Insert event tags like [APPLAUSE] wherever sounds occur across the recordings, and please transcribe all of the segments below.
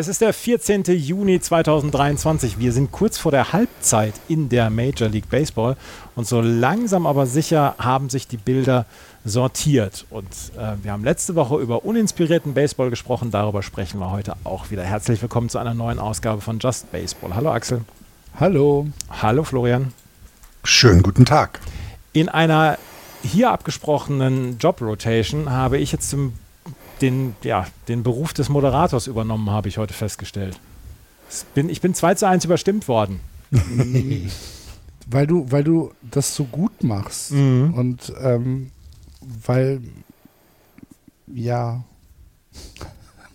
Es ist der 14. Juni 2023. Wir sind kurz vor der Halbzeit in der Major League Baseball und so langsam aber sicher haben sich die Bilder sortiert. Und äh, wir haben letzte Woche über uninspirierten Baseball gesprochen. Darüber sprechen wir heute auch wieder. Herzlich willkommen zu einer neuen Ausgabe von Just Baseball. Hallo Axel. Hallo. Hallo Florian. Schönen guten Tag. In einer hier abgesprochenen Job Rotation habe ich jetzt zum den, ja, den Beruf des Moderators übernommen, habe ich heute festgestellt. Bin, ich bin 2 zu 1 überstimmt worden. [LAUGHS] weil, du, weil du das so gut machst. Mhm. Und ähm, weil, ja.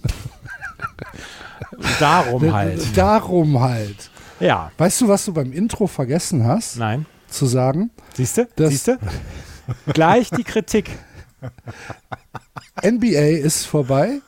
[LAUGHS] Darum [LAUGHS] halt. Darum halt. Ja. Weißt du, was du beim Intro vergessen hast? Nein. Zu sagen? Siehst du? Siehst du? Gleich die Kritik. NBA ist vorbei,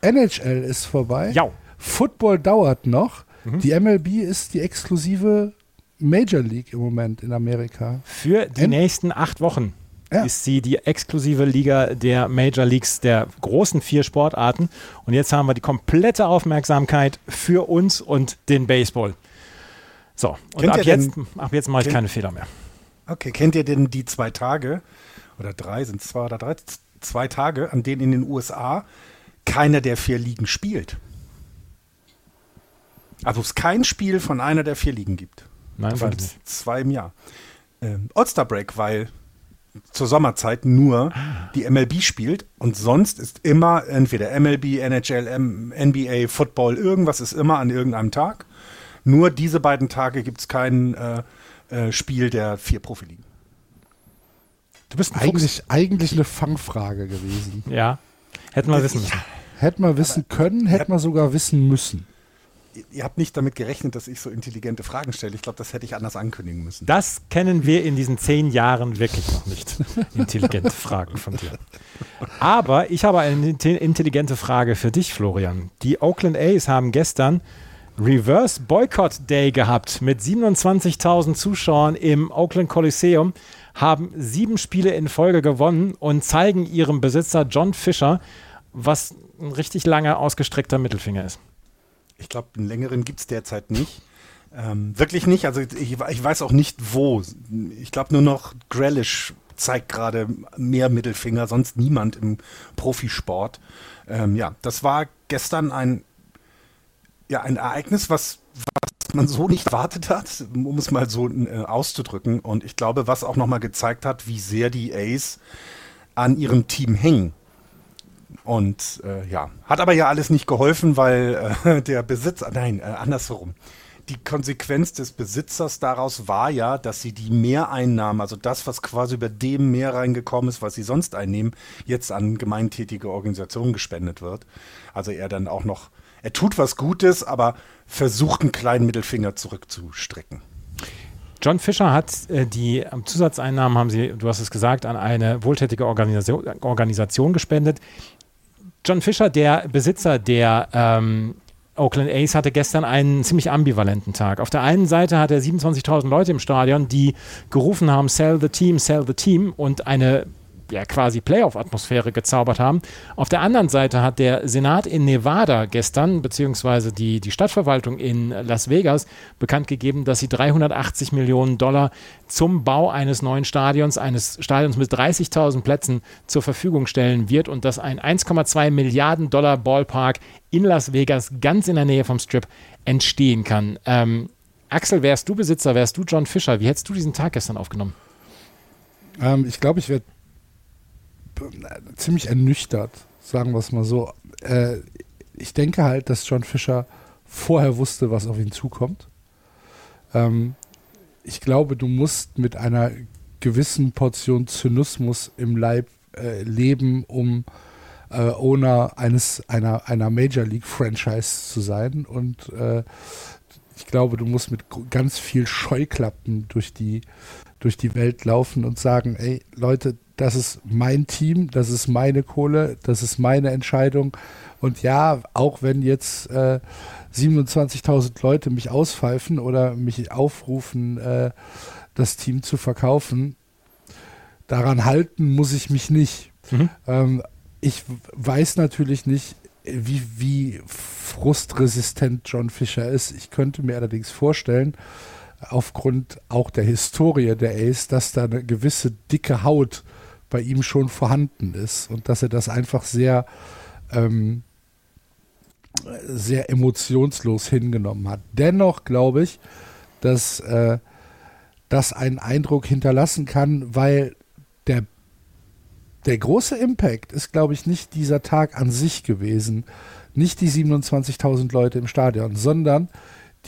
NHL ist vorbei, ja. Football dauert noch. Mhm. Die MLB ist die exklusive Major League im Moment in Amerika. Für die M nächsten acht Wochen ja. ist sie die exklusive Liga der Major Leagues der großen vier Sportarten. Und jetzt haben wir die komplette Aufmerksamkeit für uns und den Baseball. So, und ab jetzt, ab jetzt mache ich keine Fehler mehr. Okay, kennt ihr denn die zwei Tage oder drei, sind es zwei oder drei, zwei Tage, an denen in den USA keiner der vier Ligen spielt. Also es kein Spiel von einer der vier Ligen gibt. Nein, Davon gibt es zwei im Jahr. Ähm, All-Star Break, weil zur Sommerzeit nur die MLB spielt und sonst ist immer entweder MLB, NHL, NBA, Football, irgendwas ist immer an irgendeinem Tag. Nur diese beiden Tage gibt es kein äh, äh, Spiel der vier Profiligen. Du bist eigentlich, eigentlich eine Fangfrage gewesen. Ja. Hätten wir wissen müssen. Hätten wir wissen können, hätten wir sogar wissen müssen. Ihr habt nicht damit gerechnet, dass ich so intelligente Fragen stelle. Ich glaube, das hätte ich anders ankündigen müssen. Das kennen wir in diesen zehn Jahren wirklich noch nicht. [LAUGHS] Intelligente Fragen von dir. Aber ich habe eine intelligente Frage für dich, Florian. Die Oakland A's haben gestern Reverse Boycott Day gehabt mit 27.000 Zuschauern im Oakland Coliseum haben sieben Spiele in Folge gewonnen und zeigen ihrem Besitzer John Fischer, was ein richtig langer, ausgestreckter Mittelfinger ist. Ich glaube, einen längeren gibt es derzeit nicht. Ähm, wirklich nicht. Also ich, ich, weiß auch nicht wo. Ich glaube nur noch Grealish zeigt gerade mehr Mittelfinger, sonst niemand im Profisport. Ähm, ja, das war gestern ein, ja, ein Ereignis, was, man so nicht erwartet hat, um es mal so äh, auszudrücken. Und ich glaube, was auch nochmal gezeigt hat, wie sehr die Ace an ihrem Team hängen. Und äh, ja, hat aber ja alles nicht geholfen, weil äh, [LAUGHS] der Besitzer, nein, äh, andersherum. Die Konsequenz des Besitzers daraus war ja, dass sie die Mehreinnahmen, also das, was quasi über dem Mehr reingekommen ist, was sie sonst einnehmen, jetzt an gemeintätige Organisationen gespendet wird. Also er dann auch noch er tut was Gutes, aber versucht einen kleinen Mittelfinger zurückzustrecken. John Fischer hat äh, die Zusatzeinnahmen, haben Sie, du hast es gesagt, an eine wohltätige Organisation, Organisation gespendet. John Fischer, der Besitzer der ähm, Oakland A's, hatte gestern einen ziemlich ambivalenten Tag. Auf der einen Seite hat er 27.000 Leute im Stadion, die gerufen haben, sell the team, sell the team und eine ja quasi Playoff-Atmosphäre gezaubert haben. Auf der anderen Seite hat der Senat in Nevada gestern, beziehungsweise die, die Stadtverwaltung in Las Vegas, bekannt gegeben, dass sie 380 Millionen Dollar zum Bau eines neuen Stadions, eines Stadions mit 30.000 Plätzen zur Verfügung stellen wird und dass ein 1,2 Milliarden Dollar Ballpark in Las Vegas ganz in der Nähe vom Strip entstehen kann. Ähm, Axel, wärst du Besitzer, wärst du John Fischer, wie hättest du diesen Tag gestern aufgenommen? Ähm, ich glaube, ich werde ziemlich ernüchtert, sagen wir es mal so. Äh, ich denke halt, dass John Fischer vorher wusste, was auf ihn zukommt. Ähm, ich glaube, du musst mit einer gewissen Portion Zynismus im Leib äh, leben, um äh, Owner eines einer, einer Major League Franchise zu sein. Und äh, ich glaube, du musst mit ganz viel Scheuklappen durch die, durch die Welt laufen und sagen, ey Leute, das ist mein Team, das ist meine Kohle, das ist meine Entscheidung. Und ja, auch wenn jetzt äh, 27.000 Leute mich auspfeifen oder mich aufrufen, äh, das Team zu verkaufen, daran halten muss ich mich nicht. Mhm. Ähm, ich weiß natürlich nicht, wie, wie frustresistent John Fischer ist. Ich könnte mir allerdings vorstellen, aufgrund auch der Historie der Ace, dass da eine gewisse dicke Haut bei ihm schon vorhanden ist und dass er das einfach sehr, ähm, sehr emotionslos hingenommen hat. Dennoch glaube ich, dass äh, das einen Eindruck hinterlassen kann, weil der, der große Impact ist, glaube ich, nicht dieser Tag an sich gewesen, nicht die 27.000 Leute im Stadion, sondern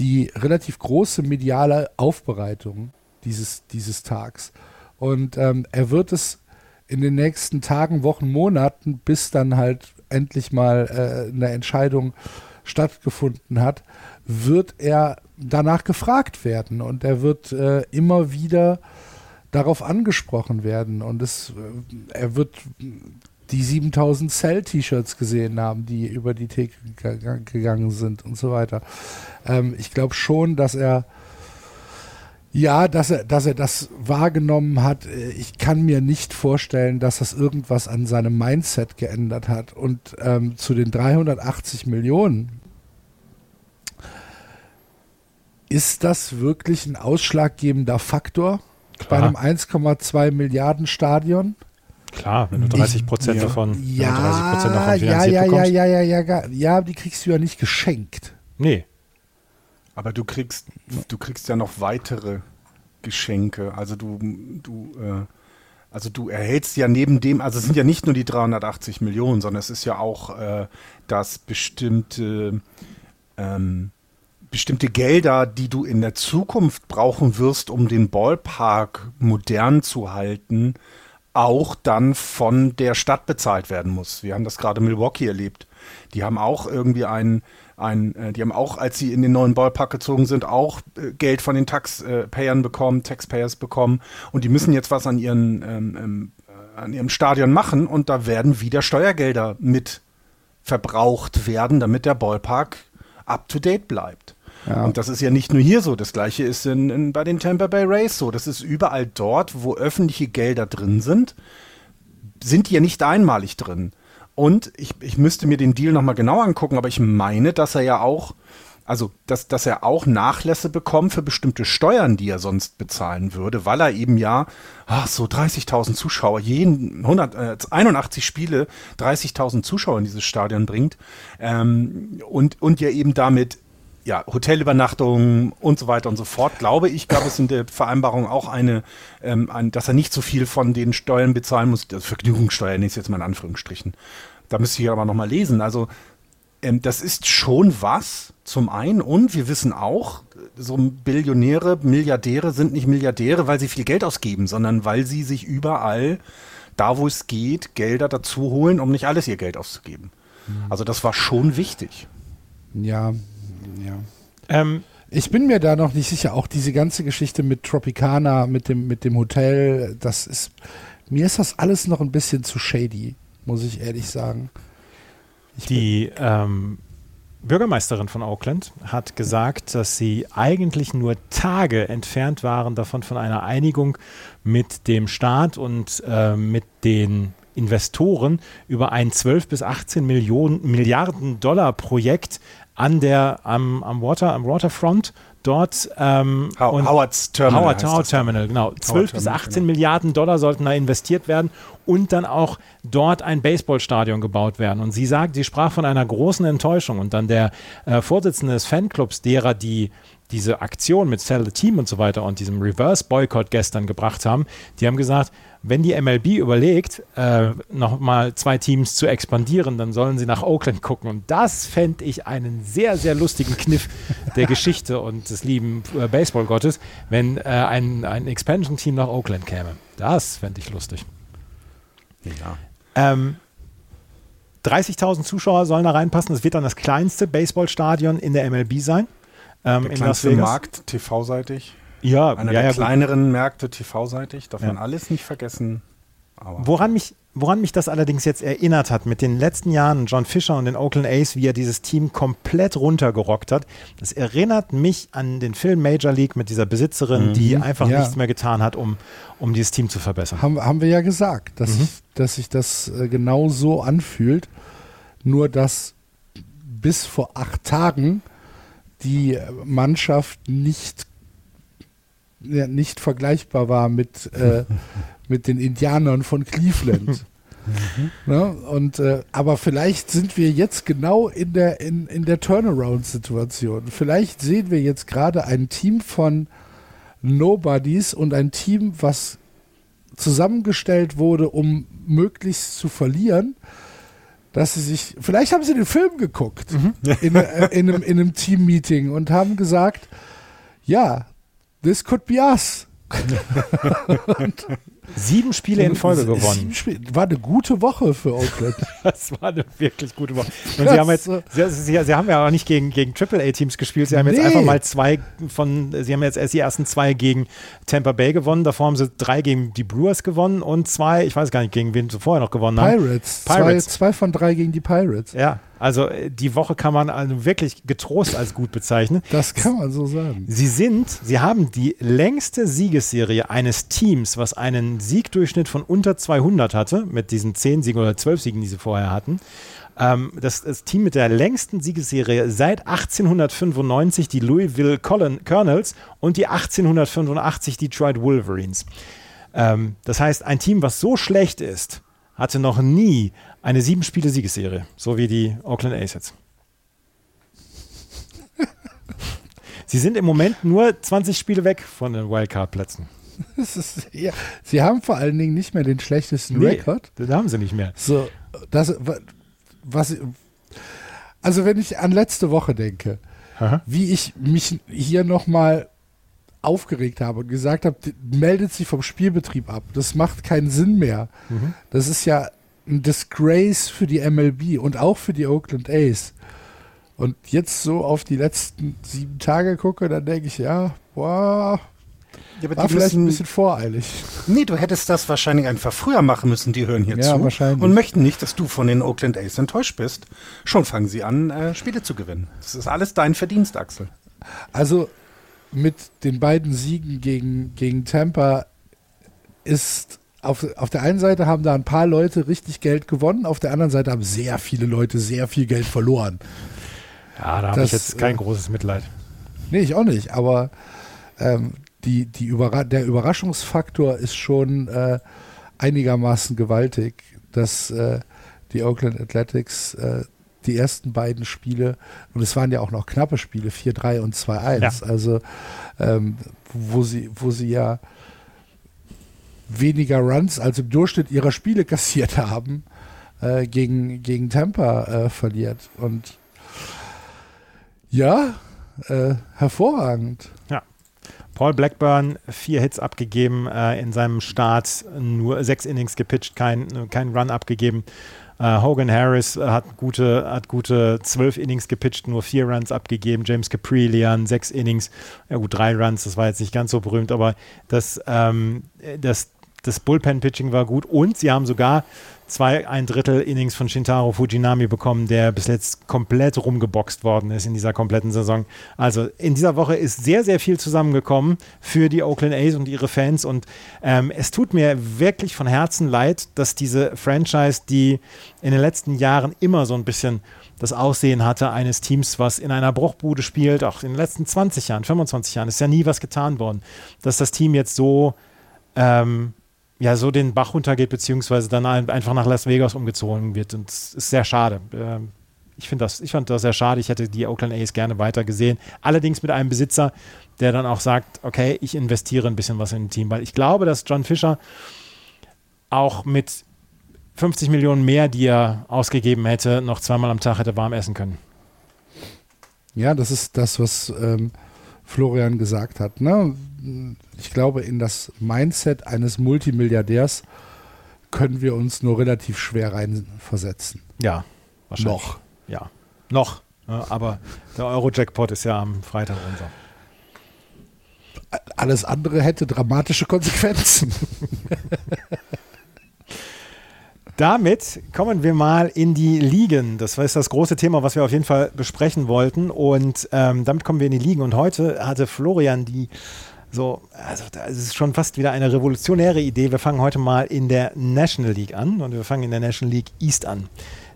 die relativ große mediale Aufbereitung dieses, dieses Tags. Und ähm, er wird es in den nächsten Tagen, Wochen, Monaten, bis dann halt endlich mal äh, eine Entscheidung stattgefunden hat, wird er danach gefragt werden und er wird äh, immer wieder darauf angesprochen werden und es, äh, er wird die 7000 Cell-T-Shirts gesehen haben, die über die Theke gegangen sind und so weiter. Ähm, ich glaube schon, dass er ja, dass er, dass er das wahrgenommen hat. Ich kann mir nicht vorstellen, dass das irgendwas an seinem Mindset geändert hat. Und ähm, zu den 380 Millionen, ist das wirklich ein ausschlaggebender Faktor Klar. bei einem 1,2 Milliarden Stadion? Klar, wenn du 30 Prozent ja. davon, ja, 30 Prozent davon finanziert ja, ja. Ja, ja, ja, ja, ja, die kriegst du ja nicht geschenkt. Nee. Aber du kriegst, du kriegst ja noch weitere Geschenke. Also du, du, äh, also du erhältst ja neben dem, also es sind ja nicht nur die 380 Millionen, sondern es ist ja auch, äh, dass bestimmte, ähm, bestimmte Gelder, die du in der Zukunft brauchen wirst, um den Ballpark modern zu halten, auch dann von der Stadt bezahlt werden muss. Wir haben das gerade Milwaukee erlebt. Die haben auch irgendwie einen ein, äh, die haben auch, als sie in den neuen Ballpark gezogen sind, auch äh, Geld von den Taxpayern bekommen, Taxpayers bekommen und die müssen jetzt was an ihren ähm, ähm, äh, an ihrem Stadion machen und da werden wieder Steuergelder mit verbraucht werden, damit der Ballpark up to date bleibt. Ja. Und das ist ja nicht nur hier so, das gleiche ist in, in, bei den Tampa Bay Rays so. Das ist überall dort, wo öffentliche Gelder drin sind, sind die ja nicht einmalig drin. Und ich, ich müsste mir den Deal nochmal genau angucken, aber ich meine, dass er ja auch, also dass, dass er auch Nachlässe bekommt für bestimmte Steuern, die er sonst bezahlen würde, weil er eben ja ach, so 30.000 Zuschauer, jeden 100, äh, 81 Spiele, 30.000 Zuschauer in dieses Stadion bringt ähm, und, und ja eben damit ja, Hotelübernachtungen und so weiter und so fort, glaube ich, gab es in der Vereinbarung auch eine, ähm, ein, dass er nicht so viel von den Steuern bezahlen muss, also Vergnügungssteuer ist jetzt mal in Anführungsstrichen. Da müsste ich aber nochmal lesen. Also, ähm, das ist schon was zum einen und wir wissen auch, so Billionäre, Milliardäre sind nicht Milliardäre, weil sie viel Geld ausgeben, sondern weil sie sich überall, da wo es geht, Gelder dazu holen, um nicht alles ihr Geld auszugeben. Mhm. Also das war schon wichtig. Ja, ja. Ähm, ich bin mir da noch nicht sicher. Auch diese ganze Geschichte mit Tropicana, mit dem, mit dem Hotel, das ist. Mir ist das alles noch ein bisschen zu shady, muss ich ehrlich sagen. Ich Die ähm, Bürgermeisterin von Auckland hat gesagt, dass sie eigentlich nur Tage entfernt waren davon von einer Einigung mit dem Staat und äh, mit den Investoren über ein 12 bis 18 Millionen Milliarden Dollar Projekt an der, am, am Water, am Waterfront dort ähm, How Howard's Terminal. Howard, Howard Terminal, genau. 12 bis 18 genau. Milliarden Dollar sollten da investiert werden und dann auch dort ein Baseballstadion gebaut werden. Und sie sagt, sie sprach von einer großen Enttäuschung. Und dann der äh, Vorsitzende des Fanclubs, derer, die diese Aktion mit Sell the Team und so weiter und diesem Reverse-Boycott gestern gebracht haben, die haben gesagt, wenn die MLB überlegt, äh, nochmal zwei Teams zu expandieren, dann sollen sie nach Oakland gucken. Und das fände ich einen sehr, sehr lustigen Kniff der [LAUGHS] Geschichte und des lieben äh, Baseballgottes, wenn äh, ein, ein Expansion-Team nach Oakland käme. Das fände ich lustig. Ja. Ähm, 30.000 Zuschauer sollen da reinpassen. Das wird dann das kleinste Baseballstadion in der MLB sein. Ähm, Der in Las Vegas. Markt TV-seitig. Ja, Einer ja, der ja, gut. kleineren Märkte TV-seitig. Darf Ja. man alles nicht vergessen. Aber Woran mich, woran mich das allerdings jetzt erinnert hat, mit den letzten Jahren John Fisher und den Oakland A's, wie er dieses Team komplett runtergerockt hat, das erinnert mich an den Film Major League mit dieser Besitzerin, die einfach Ja. nichts mehr getan hat, um, um dieses Team zu verbessern. Haben, haben wir ja gesagt, dass, Mhm. ich, dass sich das äh, genau so anfühlt. Nur, dass bis vor acht Tagen die Mannschaft nicht, ja, nicht vergleichbar war mit, äh, [LAUGHS] mit den Indianern von Cleveland. [LAUGHS] Ne? Und, äh, aber vielleicht sind wir jetzt genau in der, in, in der Turnaround-Situation. Vielleicht sehen wir jetzt gerade ein Team von Nobodies und ein Team, was zusammengestellt wurde, um möglichst zu verlieren, dass sie sich, vielleicht haben sie den Film geguckt [LAUGHS] in, äh, in, einem, in einem Team-Meeting und haben gesagt, ja, this could be us. [LAUGHS] Sieben Spiele in Folge gewonnen. Spiele. War eine gute Woche für Oakland. [LAUGHS] Das war eine wirklich gute Woche. Und sie haben jetzt, sie, sie, sie haben ja auch nicht gegen, gegen AAA-Teams gespielt. Sie haben jetzt Nee. einfach mal zwei von, sie haben jetzt erst die ersten zwei gegen Tampa Bay gewonnen. Davor haben sie drei gegen die Brewers gewonnen und zwei, ich weiß gar nicht, gegen wen sie vorher noch gewonnen haben. Pirates. Pirates. Zwei, zwei von drei gegen die Pirates. Ja, also äh, die Woche kann man also wirklich getrost als gut bezeichnen. Das kann man so sagen. Sie sind, sie haben die längste Siegesserie eines Teams, was einen Siegdurchschnitt von unter 200 hatte, mit diesen 10 Siegen oder 12 Siegen, die sie vorher hatten. Ähm, das, das Team mit der längsten Siegesserie seit 1895, die Louisville Colon Colonels und die 1885 Detroit Wolverines. Ähm, das heißt, ein Team, was so schlecht ist, hatte noch nie eine sieben Spiele Siegesserie, so wie die Oakland A's jetzt. Sie sind im Moment nur 20 Spiele weg von den Wildcard-Plätzen. Ja, sie haben vor allen Dingen nicht mehr den schlechtesten Nee, Rekord. Das haben sie nicht mehr. So, das, wa- was, also wenn ich an letzte Woche denke, Aha. wie ich mich hier nochmal aufgeregt habe und gesagt habe, meldet sich vom Spielbetrieb ab. Das macht keinen Sinn mehr. Mhm. Das ist ja ein Disgrace für die MLB und auch für die Oakland A's. Und jetzt so auf die letzten sieben Tage gucke, dann denke ich, ja, boah, Ja, aber war die vielleicht ein müssen, bisschen voreilig. nee, du hättest das wahrscheinlich einfach früher machen müssen. Die hören hier Ja, zu wahrscheinlich. und möchten nicht, dass du von den Oakland A's enttäuscht bist. Schon fangen sie an, äh, Spiele zu gewinnen. Das ist alles dein Verdienst, Axel. Also mit den beiden Siegen gegen, gegen Tampa ist auf, auf der einen Seite haben da ein paar Leute richtig Geld gewonnen, auf der anderen Seite haben sehr viele Leute sehr viel Geld verloren. Ja, da habe ich jetzt kein äh, großes Mitleid. Nee, ich auch nicht, aber ähm, die, die Überra der Überraschungsfaktor ist schon äh, einigermaßen gewaltig, dass äh, die Oakland Athletics äh, die ersten beiden Spiele, und es waren ja auch noch knappe Spiele, 4-3 und 2-1, also ähm, wo, sie, wo sie ja weniger Runs als im Durchschnitt ihrer Spiele [LAUGHS] kassiert haben, äh, gegen, gegen Tampa äh, verliert. Und ja, äh, hervorragend. Paul Blackburn, vier Hits abgegeben äh, in seinem Start, nur sechs Innings gepitcht, kein, kein Run abgegeben. Äh, Hogan Harris hat gute, hat gute zwölf Innings gepitcht, nur vier Runs abgegeben. James Caprillian, sechs Innings, ja gut, drei Runs, das war jetzt nicht ganz so berühmt, aber das, ähm, das, das Bullpen-Pitching war gut und sie haben sogar zwei, ein Drittel Innings von Shintaro Fujinami bekommen, der bis jetzt komplett rumgeboxt worden ist in dieser kompletten Saison. Also in dieser Woche ist sehr, sehr viel zusammengekommen für die Oakland A's und ihre Fans und ähm, es tut mir wirklich von Herzen leid, dass diese Franchise, die in den letzten Jahren immer so ein bisschen das Aussehen hatte eines Teams, was in einer Bruchbude spielt, auch in den letzten 20 Jahren, 25 Jahren, ist ja nie was getan worden, dass das Team jetzt so ähm, ja, so den Bach runtergeht, beziehungsweise dann ein- einfach nach Las Vegas umgezogen wird. Und es ist sehr schade. Ähm, ich das, ich fand das sehr schade. Ich hätte die Oakland A's gerne weiter gesehen. Allerdings mit einem Besitzer, der dann auch sagt, okay, ich investiere ein bisschen was in ein Team. Weil ich glaube, dass John Fisher auch mit 50 Millionen mehr, die er ausgegeben hätte, noch zweimal am Tag hätte warm essen können. Ja, das ist das, was ähm, Florian gesagt hat. Ne? Ich glaube, in das Mindset eines Multimilliardärs können wir uns nur relativ schwer reinversetzen. Ja, wahrscheinlich. Noch. Ja, noch. Aber der Euro-Jackpot ist ja am Freitag unser. Alles andere hätte dramatische Konsequenzen. [LAUGHS] Damit kommen wir mal in die Ligen. Das war das große Thema, was wir auf jeden Fall besprechen wollten. Und ähm, damit kommen wir in die Ligen. Und heute hatte Florian die so, also das ist schon fast wieder eine revolutionäre Idee. Wir fangen heute mal in der National League an und wir fangen in der National League East an.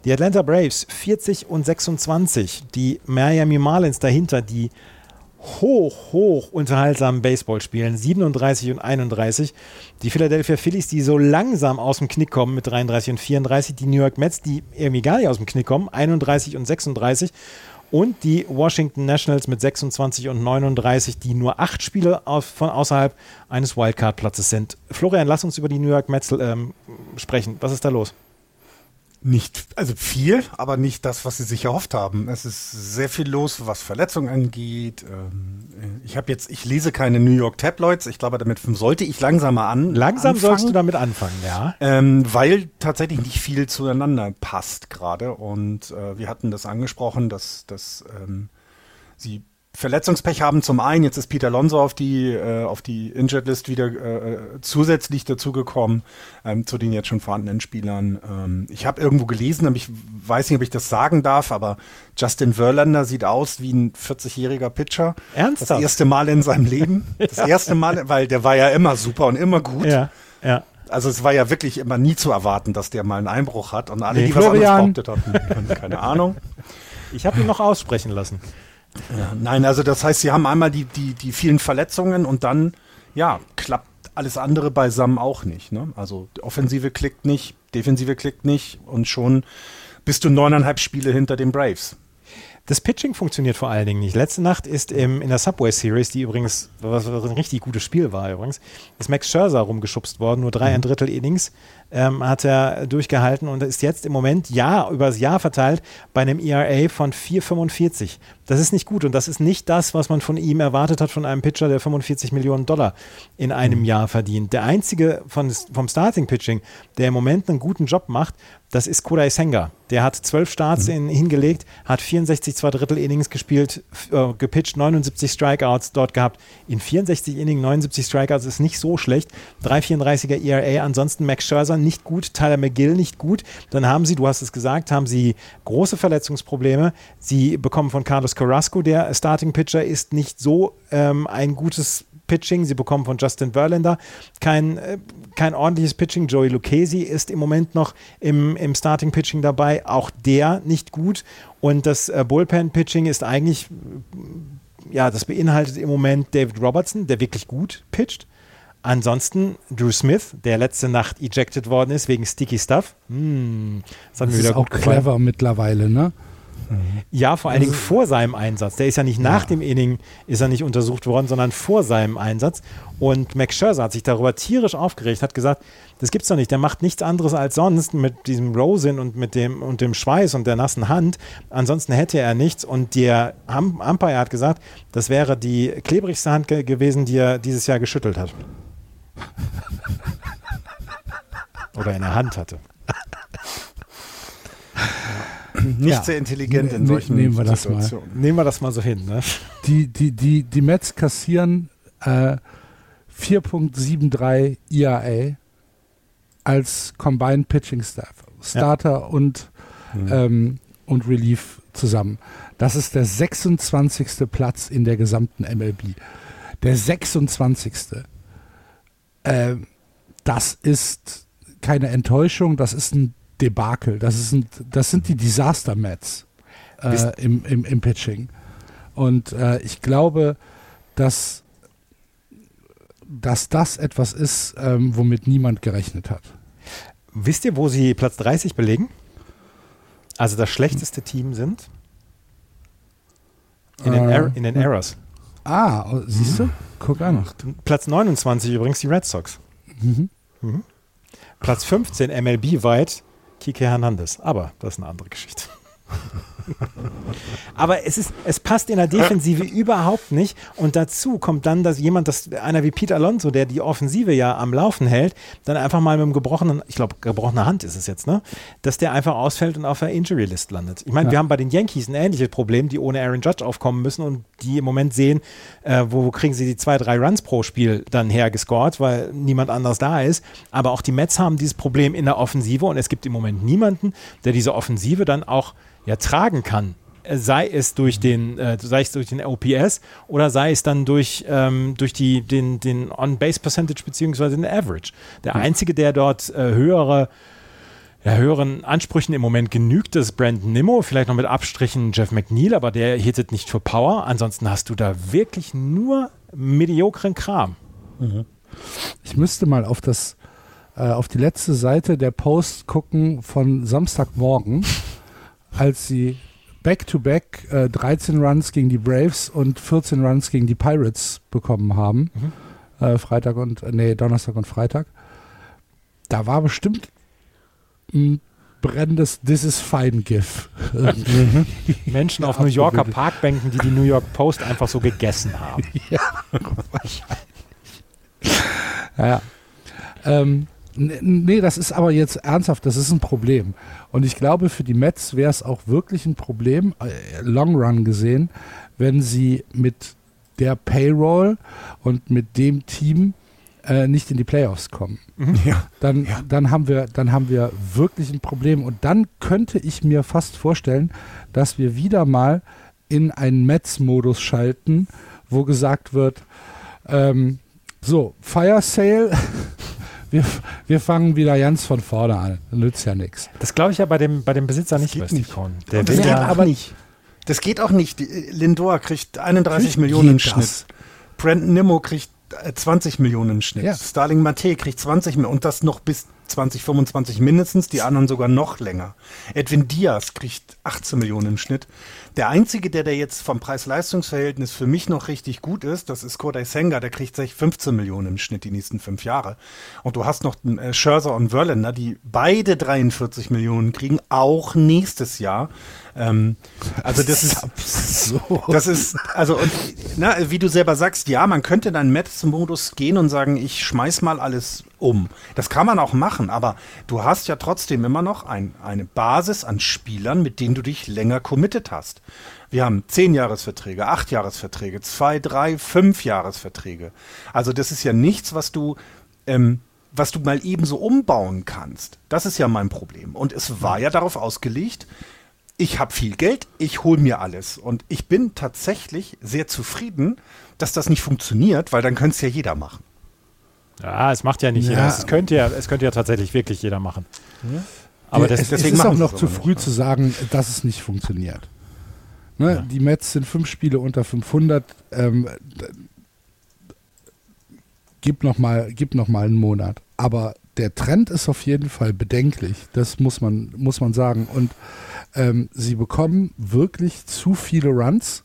Die Atlanta Braves 40 und 26, die Miami Marlins dahinter, die hoch, hoch unterhaltsamen Baseball spielen, 37 und 31. Die Philadelphia Phillies, die so langsam aus dem Knick kommen mit 33 und 34. Die New York Mets, die irgendwie gar nicht aus dem Knick kommen, 31 und 36 und die Washington Nationals mit 26 und 39, die nur acht Spiele von außerhalb eines Wildcard-Platzes sind. Florian, lass uns über die New York Mets ähm, sprechen. Was ist da los? Nicht, also viel, aber nicht das, was sie sich erhofft haben. Es ist sehr viel los, was Verletzungen angeht. Ähm, ich habe jetzt, ich lese keine New York Tabloids. Ich glaube, damit sollte ich langsamer an. Langsam anfangen, sollst du damit anfangen, ja. Ähm, weil tatsächlich nicht viel zueinander passt gerade. Und äh, wir hatten das angesprochen, dass, dass ähm, sie Verletzungspech haben zum einen, jetzt ist Peter Alonso auf die, äh, auf die Injured List wieder äh, zusätzlich dazugekommen, ähm, zu den jetzt schon vorhandenen Spielern. Ähm, ich habe irgendwo gelesen, aber ich weiß nicht, ob ich das sagen darf, aber Justin Verlander sieht aus wie ein 40-jähriger Pitcher. Ernsthaft? Das erste Mal in seinem Leben. [LAUGHS] Das ja. erste Mal, weil der war ja immer super und immer gut. Ja, ja. Also es war ja wirklich immer nie zu erwarten, dass der mal einen Einbruch hat und alle, Nee, die Florian. was anderes behauptet hatten, keine Ahnung. Ich habe ihn noch aussprechen lassen. Ja, nein, also das heißt, sie haben einmal die, die, die vielen Verletzungen und dann, ja, klappt alles andere beisammen auch nicht. Ne? Also Offensive klickt nicht, Defensive klickt nicht und schon bist du neuneinhalb Spiele hinter den Braves. Das Pitching funktioniert vor allen Dingen nicht. Letzte Nacht ist im, in der Subway Series, die übrigens, was ein richtig gutes Spiel war übrigens, ist Max Scherzer rumgeschubst worden, nur drei ein Drittel Innings ähm, hat er durchgehalten und ist jetzt im Moment, ja, über das Jahr verteilt, bei einem ERA von 4,45. Das ist nicht gut und das ist nicht das, was man von ihm erwartet hat, von einem Pitcher, der 45 Millionen Dollar in einem Jahr verdient. Der einzige von, vom Starting Pitching, der im Moment einen guten Job macht, das ist Kodai Senga. Der hat zwölf Starts in, hingelegt, hat 64 zwei Drittel Innings gespielt, äh, gepitcht, 79 Strikeouts dort gehabt. In 64 Innings 79 Strikeouts ist nicht so schlecht. 3,34er ERA. Ansonsten Max Scherzer nicht gut, Tyler McGill nicht gut. Dann haben sie, du hast es gesagt, haben sie große Verletzungsprobleme. Sie bekommen von Carlos Carrasco, der Starting Pitcher, ist nicht so ähm, ein gutes Pitching. Sie bekommen von Justin Verlander kein, äh, kein ordentliches Pitching. Joey Lucchesi ist im Moment noch im, im Starting Pitching dabei. Auch der nicht gut. Und das äh, Bullpen Pitching ist eigentlich, äh, ja, das beinhaltet im Moment David Robertson, der wirklich gut pitcht. Ansonsten Drew Smith, der letzte Nacht ejected worden ist wegen Sticky Stuff. Hm, das Das ist wieder auch gefallen. clever mittlerweile, ne? Ja, vor allen Dingen vor seinem Einsatz. Der ist ja nicht nach dem Inning, ist er nicht untersucht worden, sondern vor seinem Einsatz. Und Max Scherzer hat sich darüber tierisch aufgeregt, hat gesagt, das gibt's doch nicht. Der macht nichts anderes als sonst mit diesem Rosin und mit dem und dem Schweiß und der nassen Hand. Ansonsten hätte er nichts. Und der Am- Umpire hat gesagt, das wäre die klebrigste Hand ge gewesen, die er dieses Jahr geschüttelt hat. [LAUGHS] Oder in der Hand hatte. [CLEARS THROAT] Nicht Ja. sehr intelligent in Ne- solchen nehmen wir das mal. Situationen. Nehmen wir das mal so hin. Ne? Die, die, die, die Mets kassieren äh, 4.73 ERA als Combined Pitching Staff. Starter und, ähm, und Relief zusammen. Das ist der 26. Platz in der gesamten MLB. Der 26. Äh, das ist keine Enttäuschung, das ist ein Debakel. Das, ist ein, das sind die Disaster Mets Wisst- äh, im, im, im Pitching. Und äh, ich glaube, dass, dass das etwas ist, ähm, womit niemand gerechnet hat. Wisst ihr, wo sie Platz 30 belegen? Also das schlechteste Team sind? In den, Äh, in den Errors. Ah, oh, siehst du? Guck an. Platz 29 übrigens die Red Sox. Mhm. Platz 15 MLB-weit Kike Hernandez. Aber das ist eine andere Geschichte. [LAUGHS] [LAUGHS] Aber es ist, es passt in der Defensive überhaupt nicht. Und dazu kommt dann, dass jemand, dass einer wie Pete Alonso, der die Offensive ja am Laufen hält, dann einfach mal mit einem gebrochenen, ich glaube, gebrochene Hand ist es jetzt, ne? Dass der einfach ausfällt und auf der Injury List landet. Ich meine, ja. wir haben bei den Yankees ein ähnliches Problem, die ohne Aaron Judge aufkommen müssen und die im Moment sehen, äh, wo, wo kriegen sie die zwei, drei Runs pro Spiel dann hergescored, weil niemand anders da ist. Aber auch die Mets haben dieses Problem in der Offensive und es gibt im Moment niemanden, der diese Offensive dann auch ja, tragen kann sei es durch den, äh, sei es durch den OPS oder sei es dann durch, ähm, durch die, den, den On-Base-Percentage beziehungsweise den Average. Der Einzige, der dort äh, höhere, ja, höheren Ansprüchen im Moment genügt, ist Brandon Nimmo, vielleicht noch mit Abstrichen Jeff McNeil, aber der hittet nicht für Power. Ansonsten hast du da wirklich nur mediokren Kram. Mhm. Ich müsste mal auf das äh, auf die letzte Seite der Post gucken von Samstagmorgen, als sie back-to-back -back, äh, 13 Runs gegen die Braves und 14 Runs gegen die Pirates bekommen haben. Mhm. Äh, Freitag und, äh, nee, Donnerstag und Freitag. Da war bestimmt ein brennendes This is fine GIF. Mhm. [LAUGHS] Menschen auf New Yorker Parkbänken, die die New York Post einfach so gegessen haben. [LAUGHS] ja, wahrscheinlich. Ja. Ähm, Nee, das ist aber jetzt ernsthaft, das ist ein Problem. Und ich glaube, für die Mets wäre es auch wirklich ein Problem, äh, Long Run gesehen, wenn sie mit der Payroll und mit dem Team äh, nicht in die Playoffs kommen. Mhm. [LAUGHS] Ja. Dann, ja. dann, haben wir, dann haben wir wirklich ein Problem. Und dann könnte ich mir fast vorstellen, dass wir wieder mal in einen Mets-Modus schalten, wo gesagt wird, ähm, so, Fire Sale [LAUGHS] wir, wir fangen wieder ganz von vorne an. Nützt ja nichts. Das glaube ich ja bei dem, bei dem Besitzer das nicht, nicht. Der das geht ja aber nicht. Das geht auch nicht. Lindor kriegt 31 kriegt Millionen im Schnitt. Brandon Nimmo kriegt 20 äh, Millionen im Schnitt. Ja. Starling Mate kriegt 20 Millionen und das noch bis 2025 mindestens, die anderen sogar noch länger. Edwin Diaz kriegt 18 Millionen im Schnitt. Der einzige, der, der jetzt vom Preis-Leistungs-Verhältnis für mich noch richtig gut ist, das ist Kodai Senga, der kriegt 15 Millionen im Schnitt die nächsten fünf Jahre. Und du hast noch äh, Scherzer und Verlander, die beide 43 Millionen kriegen, auch nächstes Jahr. Ähm, also das, das ist, absurd. das ist, also und, na, wie du selber sagst, ja, man könnte in einen Mets-Modus gehen und sagen, ich schmeiß mal alles um. Das kann man auch machen, aber du hast ja trotzdem immer noch ein, eine Basis an Spielern, mit denen du dich länger committed hast. Wir haben zehn Jahresverträge, acht Jahresverträge, zwei, drei, fünf Jahresverträge. Also das ist ja nichts, was du ähm, was du mal ebenso umbauen kannst. Das ist ja mein Problem. Und es war ja darauf ausgelegt, ich habe viel Geld, ich hole mir alles. Und ich bin tatsächlich sehr zufrieden, dass das nicht funktioniert, weil dann könnte es ja jeder machen. Ja, es macht ja nicht ja. jeder. Es könnte ja, es könnte ja tatsächlich wirklich jeder machen. Ja. Aber das, es, deswegen es ist auch noch zu früh nicht. zu sagen, dass es nicht funktioniert. Ne? Ja. Die Mets sind fünf Spiele unter 500. Ähm, gib noch mal, gib noch mal einen Monat. Aber der Trend ist auf jeden Fall bedenklich. Das muss man, muss man sagen. Und ähm, sie bekommen wirklich zu viele Runs.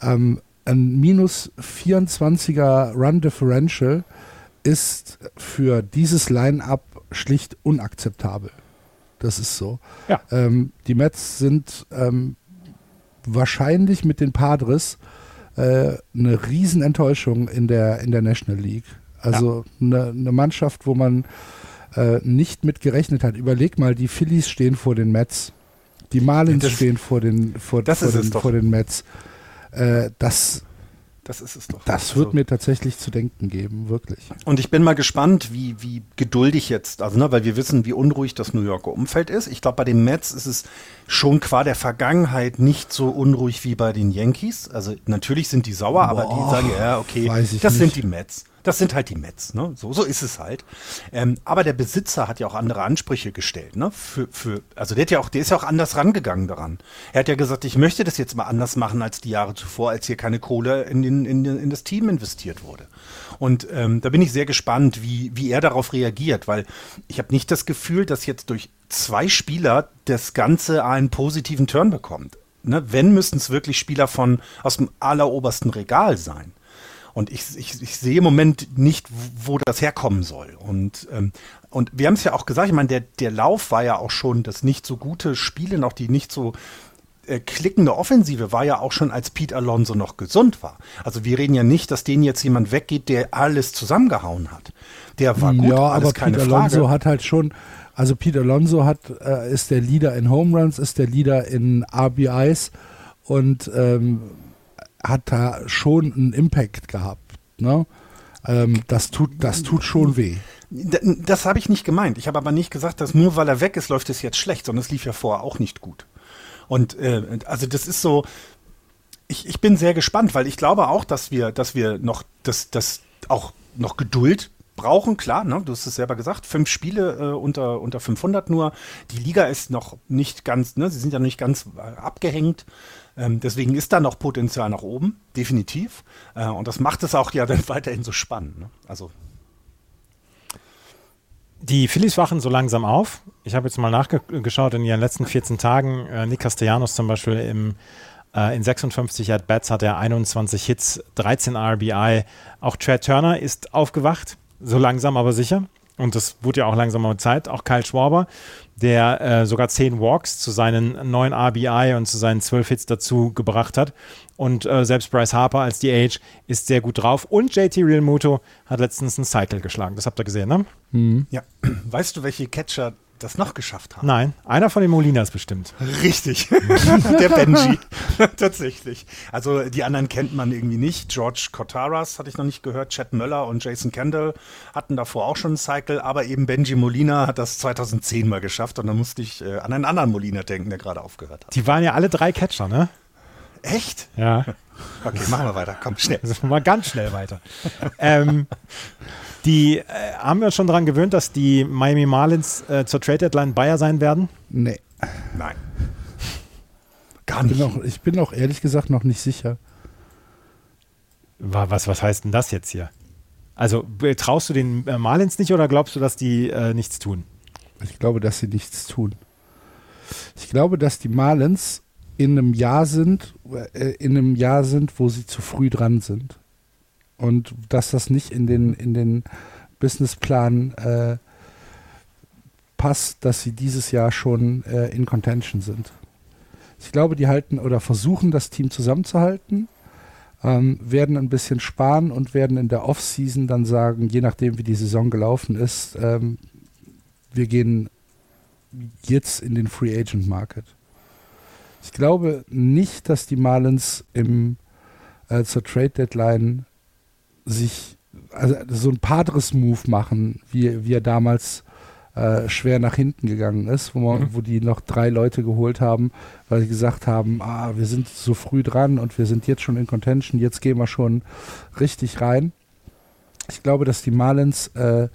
Ähm, ein minus 24er Run Differential ist für dieses Line-up schlicht unakzeptabel. Das ist so. Ja. Ähm, die Mets sind ähm, wahrscheinlich mit den Padres äh, eine Riesenenttäuschung in der, in der National League. Also ja. eine, eine, Mannschaft, wo man äh, nicht mit gerechnet hat. Überleg mal, die Phillies stehen vor den Mets. Die Marlins das, stehen vor den, vor, vor den, vor den Mets. Äh, das, das ist es doch. Das wird also, mir tatsächlich zu denken geben, wirklich. Und ich bin mal gespannt, wie, wie geduldig jetzt, also ne, weil wir wissen, wie unruhig das New Yorker Umfeld ist. Ich glaube, bei den Mets ist es schon qua der Vergangenheit nicht so unruhig wie bei den Yankees. Also natürlich sind die sauer, Boah, aber die sagen, ja, okay, das nicht. sind die Mets. Das sind halt die Mets, ne? So, so ist es halt. Ähm, aber der Besitzer hat ja auch andere Ansprüche gestellt, ne? Für, für, also der hat ja auch, der ist ja auch anders rangegangen daran. Er hat ja gesagt, ich möchte das jetzt mal anders machen als die Jahre zuvor, als hier keine Kohle in, den, in, in das Team investiert wurde. Und ähm, da bin ich sehr gespannt, wie, wie er darauf reagiert, weil ich habe nicht das Gefühl, dass jetzt durch zwei Spieler das Ganze einen positiven Turn bekommt. Ne? Wenn, müssten es wirklich Spieler von aus dem allerobersten Regal sein. Und ich, ich, ich sehe im Moment nicht, wo das herkommen soll. Und, ähm, und wir haben es ja auch gesagt, ich meine, der, der Lauf war ja auch schon das nicht so gute Spielen, auch die nicht so äh, klickende Offensive war ja auch schon, als Pete Alonso noch gesund war. Also wir reden ja nicht, dass denen jetzt jemand weggeht, der alles zusammengehauen hat. Der war gut, ja, aber keine Pete Frage. Alonso hat halt schon, also Pete Alonso hat, äh, ist der Leader in Home Runs, ist der Leader in RBIs und ähm, hat da schon einen Impact gehabt. Ne? Ähm, das, tut, das tut schon weh. Das habe ich nicht gemeint. Ich habe aber nicht gesagt, dass nur weil er weg ist, läuft es jetzt schlecht, sondern es lief ja vorher auch nicht gut. Und äh, also das ist so, ich, ich bin sehr gespannt, weil ich glaube auch, dass wir, dass wir noch das, das auch noch Geduld brauchen, klar, ne? du hast es selber gesagt, fünf Spiele äh, unter, unter 500 nur. Die Liga ist noch nicht ganz, ne? sie sind ja noch nicht ganz äh, abgehängt. Ähm, deswegen ist da noch Potenzial nach oben, definitiv. Äh, und das macht es auch ja dann [LAUGHS] weiterhin so spannend. Ne? Also Die Phillies wachen so langsam auf. Ich habe jetzt mal nachgeschaut in ihren letzten 14 Tagen. Äh, Nick Castellanos zum Beispiel im, äh, in 56 At-Bats hat er 21 Hits, 13 RBI. Auch Chad Turner ist aufgewacht, so langsam aber sicher. Und das wurde ja auch langsam mal Zeit. Auch Kyle Schwarber, der äh, sogar 10 Walks zu seinen 9 RBI und zu seinen 12 Hits dazu gebracht hat. Und äh, selbst Bryce Harper als DH ist sehr gut drauf. Und JT Realmuto hat letztens einen Cycle geschlagen. Das habt ihr gesehen, ne? Ja, [CLEARS THROAT] weißt du, welche Catcher das noch geschafft haben? Nein, einer von den Molinas bestimmt. Richtig. [LAUGHS] Der Benji. [LAUGHS] Tatsächlich. Also die anderen kennt man irgendwie nicht. George Cotaras hatte ich noch nicht gehört. Chad Möller und Jason Kendall hatten davor auch schon einen Cycle. Aber eben Benji Molina hat das 2010 mal geschafft. Und da musste ich äh, an einen anderen Molina denken, der gerade aufgehört hat. Die waren ja alle drei Catcher, ne? Echt? Ja. Okay, machen wir weiter. Komm, schnell. [LAUGHS] Also mal ganz schnell weiter. ähm, die äh, haben wir uns schon daran gewöhnt, dass die Miami Marlins äh, zur Trade Deadline Bayer sein werden. Nee. Nein. Gar Ich nicht. bin, auch, ich bin auch ehrlich gesagt noch nicht sicher. Wa- Was, was heißt denn das jetzt hier? Also traust du den äh, Marlins nicht oder glaubst du, dass die äh, nichts tun? Ich glaube, dass sie nichts tun. Ich glaube, dass die Marlins in einem Jahr sind, äh, in einem Jahr sind, wo sie zu früh dran sind. Und dass das nicht in den, in den Businessplan äh, passt, dass sie dieses Jahr schon äh, in Contention sind. Ich glaube, die halten oder versuchen, das Team zusammenzuhalten, ähm, werden ein bisschen sparen und werden in der Offseason dann sagen, je nachdem, wie die Saison gelaufen ist, ähm, wir gehen jetzt in den Free Agent Market. Ich glaube nicht, dass die Marlins im, äh, zur Trade Deadline sich also so ein Padres-Move machen, wie, wie er damals äh, schwer nach hinten gegangen ist, wo, man, Mhm. wo die noch drei Leute geholt haben, weil sie gesagt haben, ah, wir sind so früh dran und wir sind jetzt schon in Contention, jetzt gehen wir schon richtig rein. Ich glaube, dass die Marlins äh,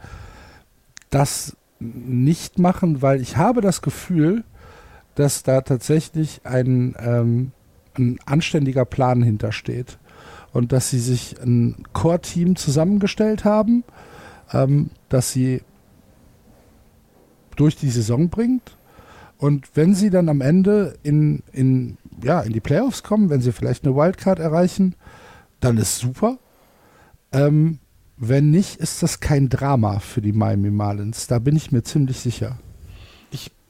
das nicht machen, weil ich habe das Gefühl, dass da tatsächlich ein, ähm, ein anständiger Plan hintersteht und dass sie sich ein Core-Team zusammengestellt haben, ähm, dass sie durch die Saison bringt und wenn sie dann am Ende in, in, ja, in die Playoffs kommen, wenn sie vielleicht eine Wildcard erreichen, dann ist super. Ähm, wenn nicht, ist das kein Drama für die Miami Marlins. Da bin ich mir ziemlich sicher.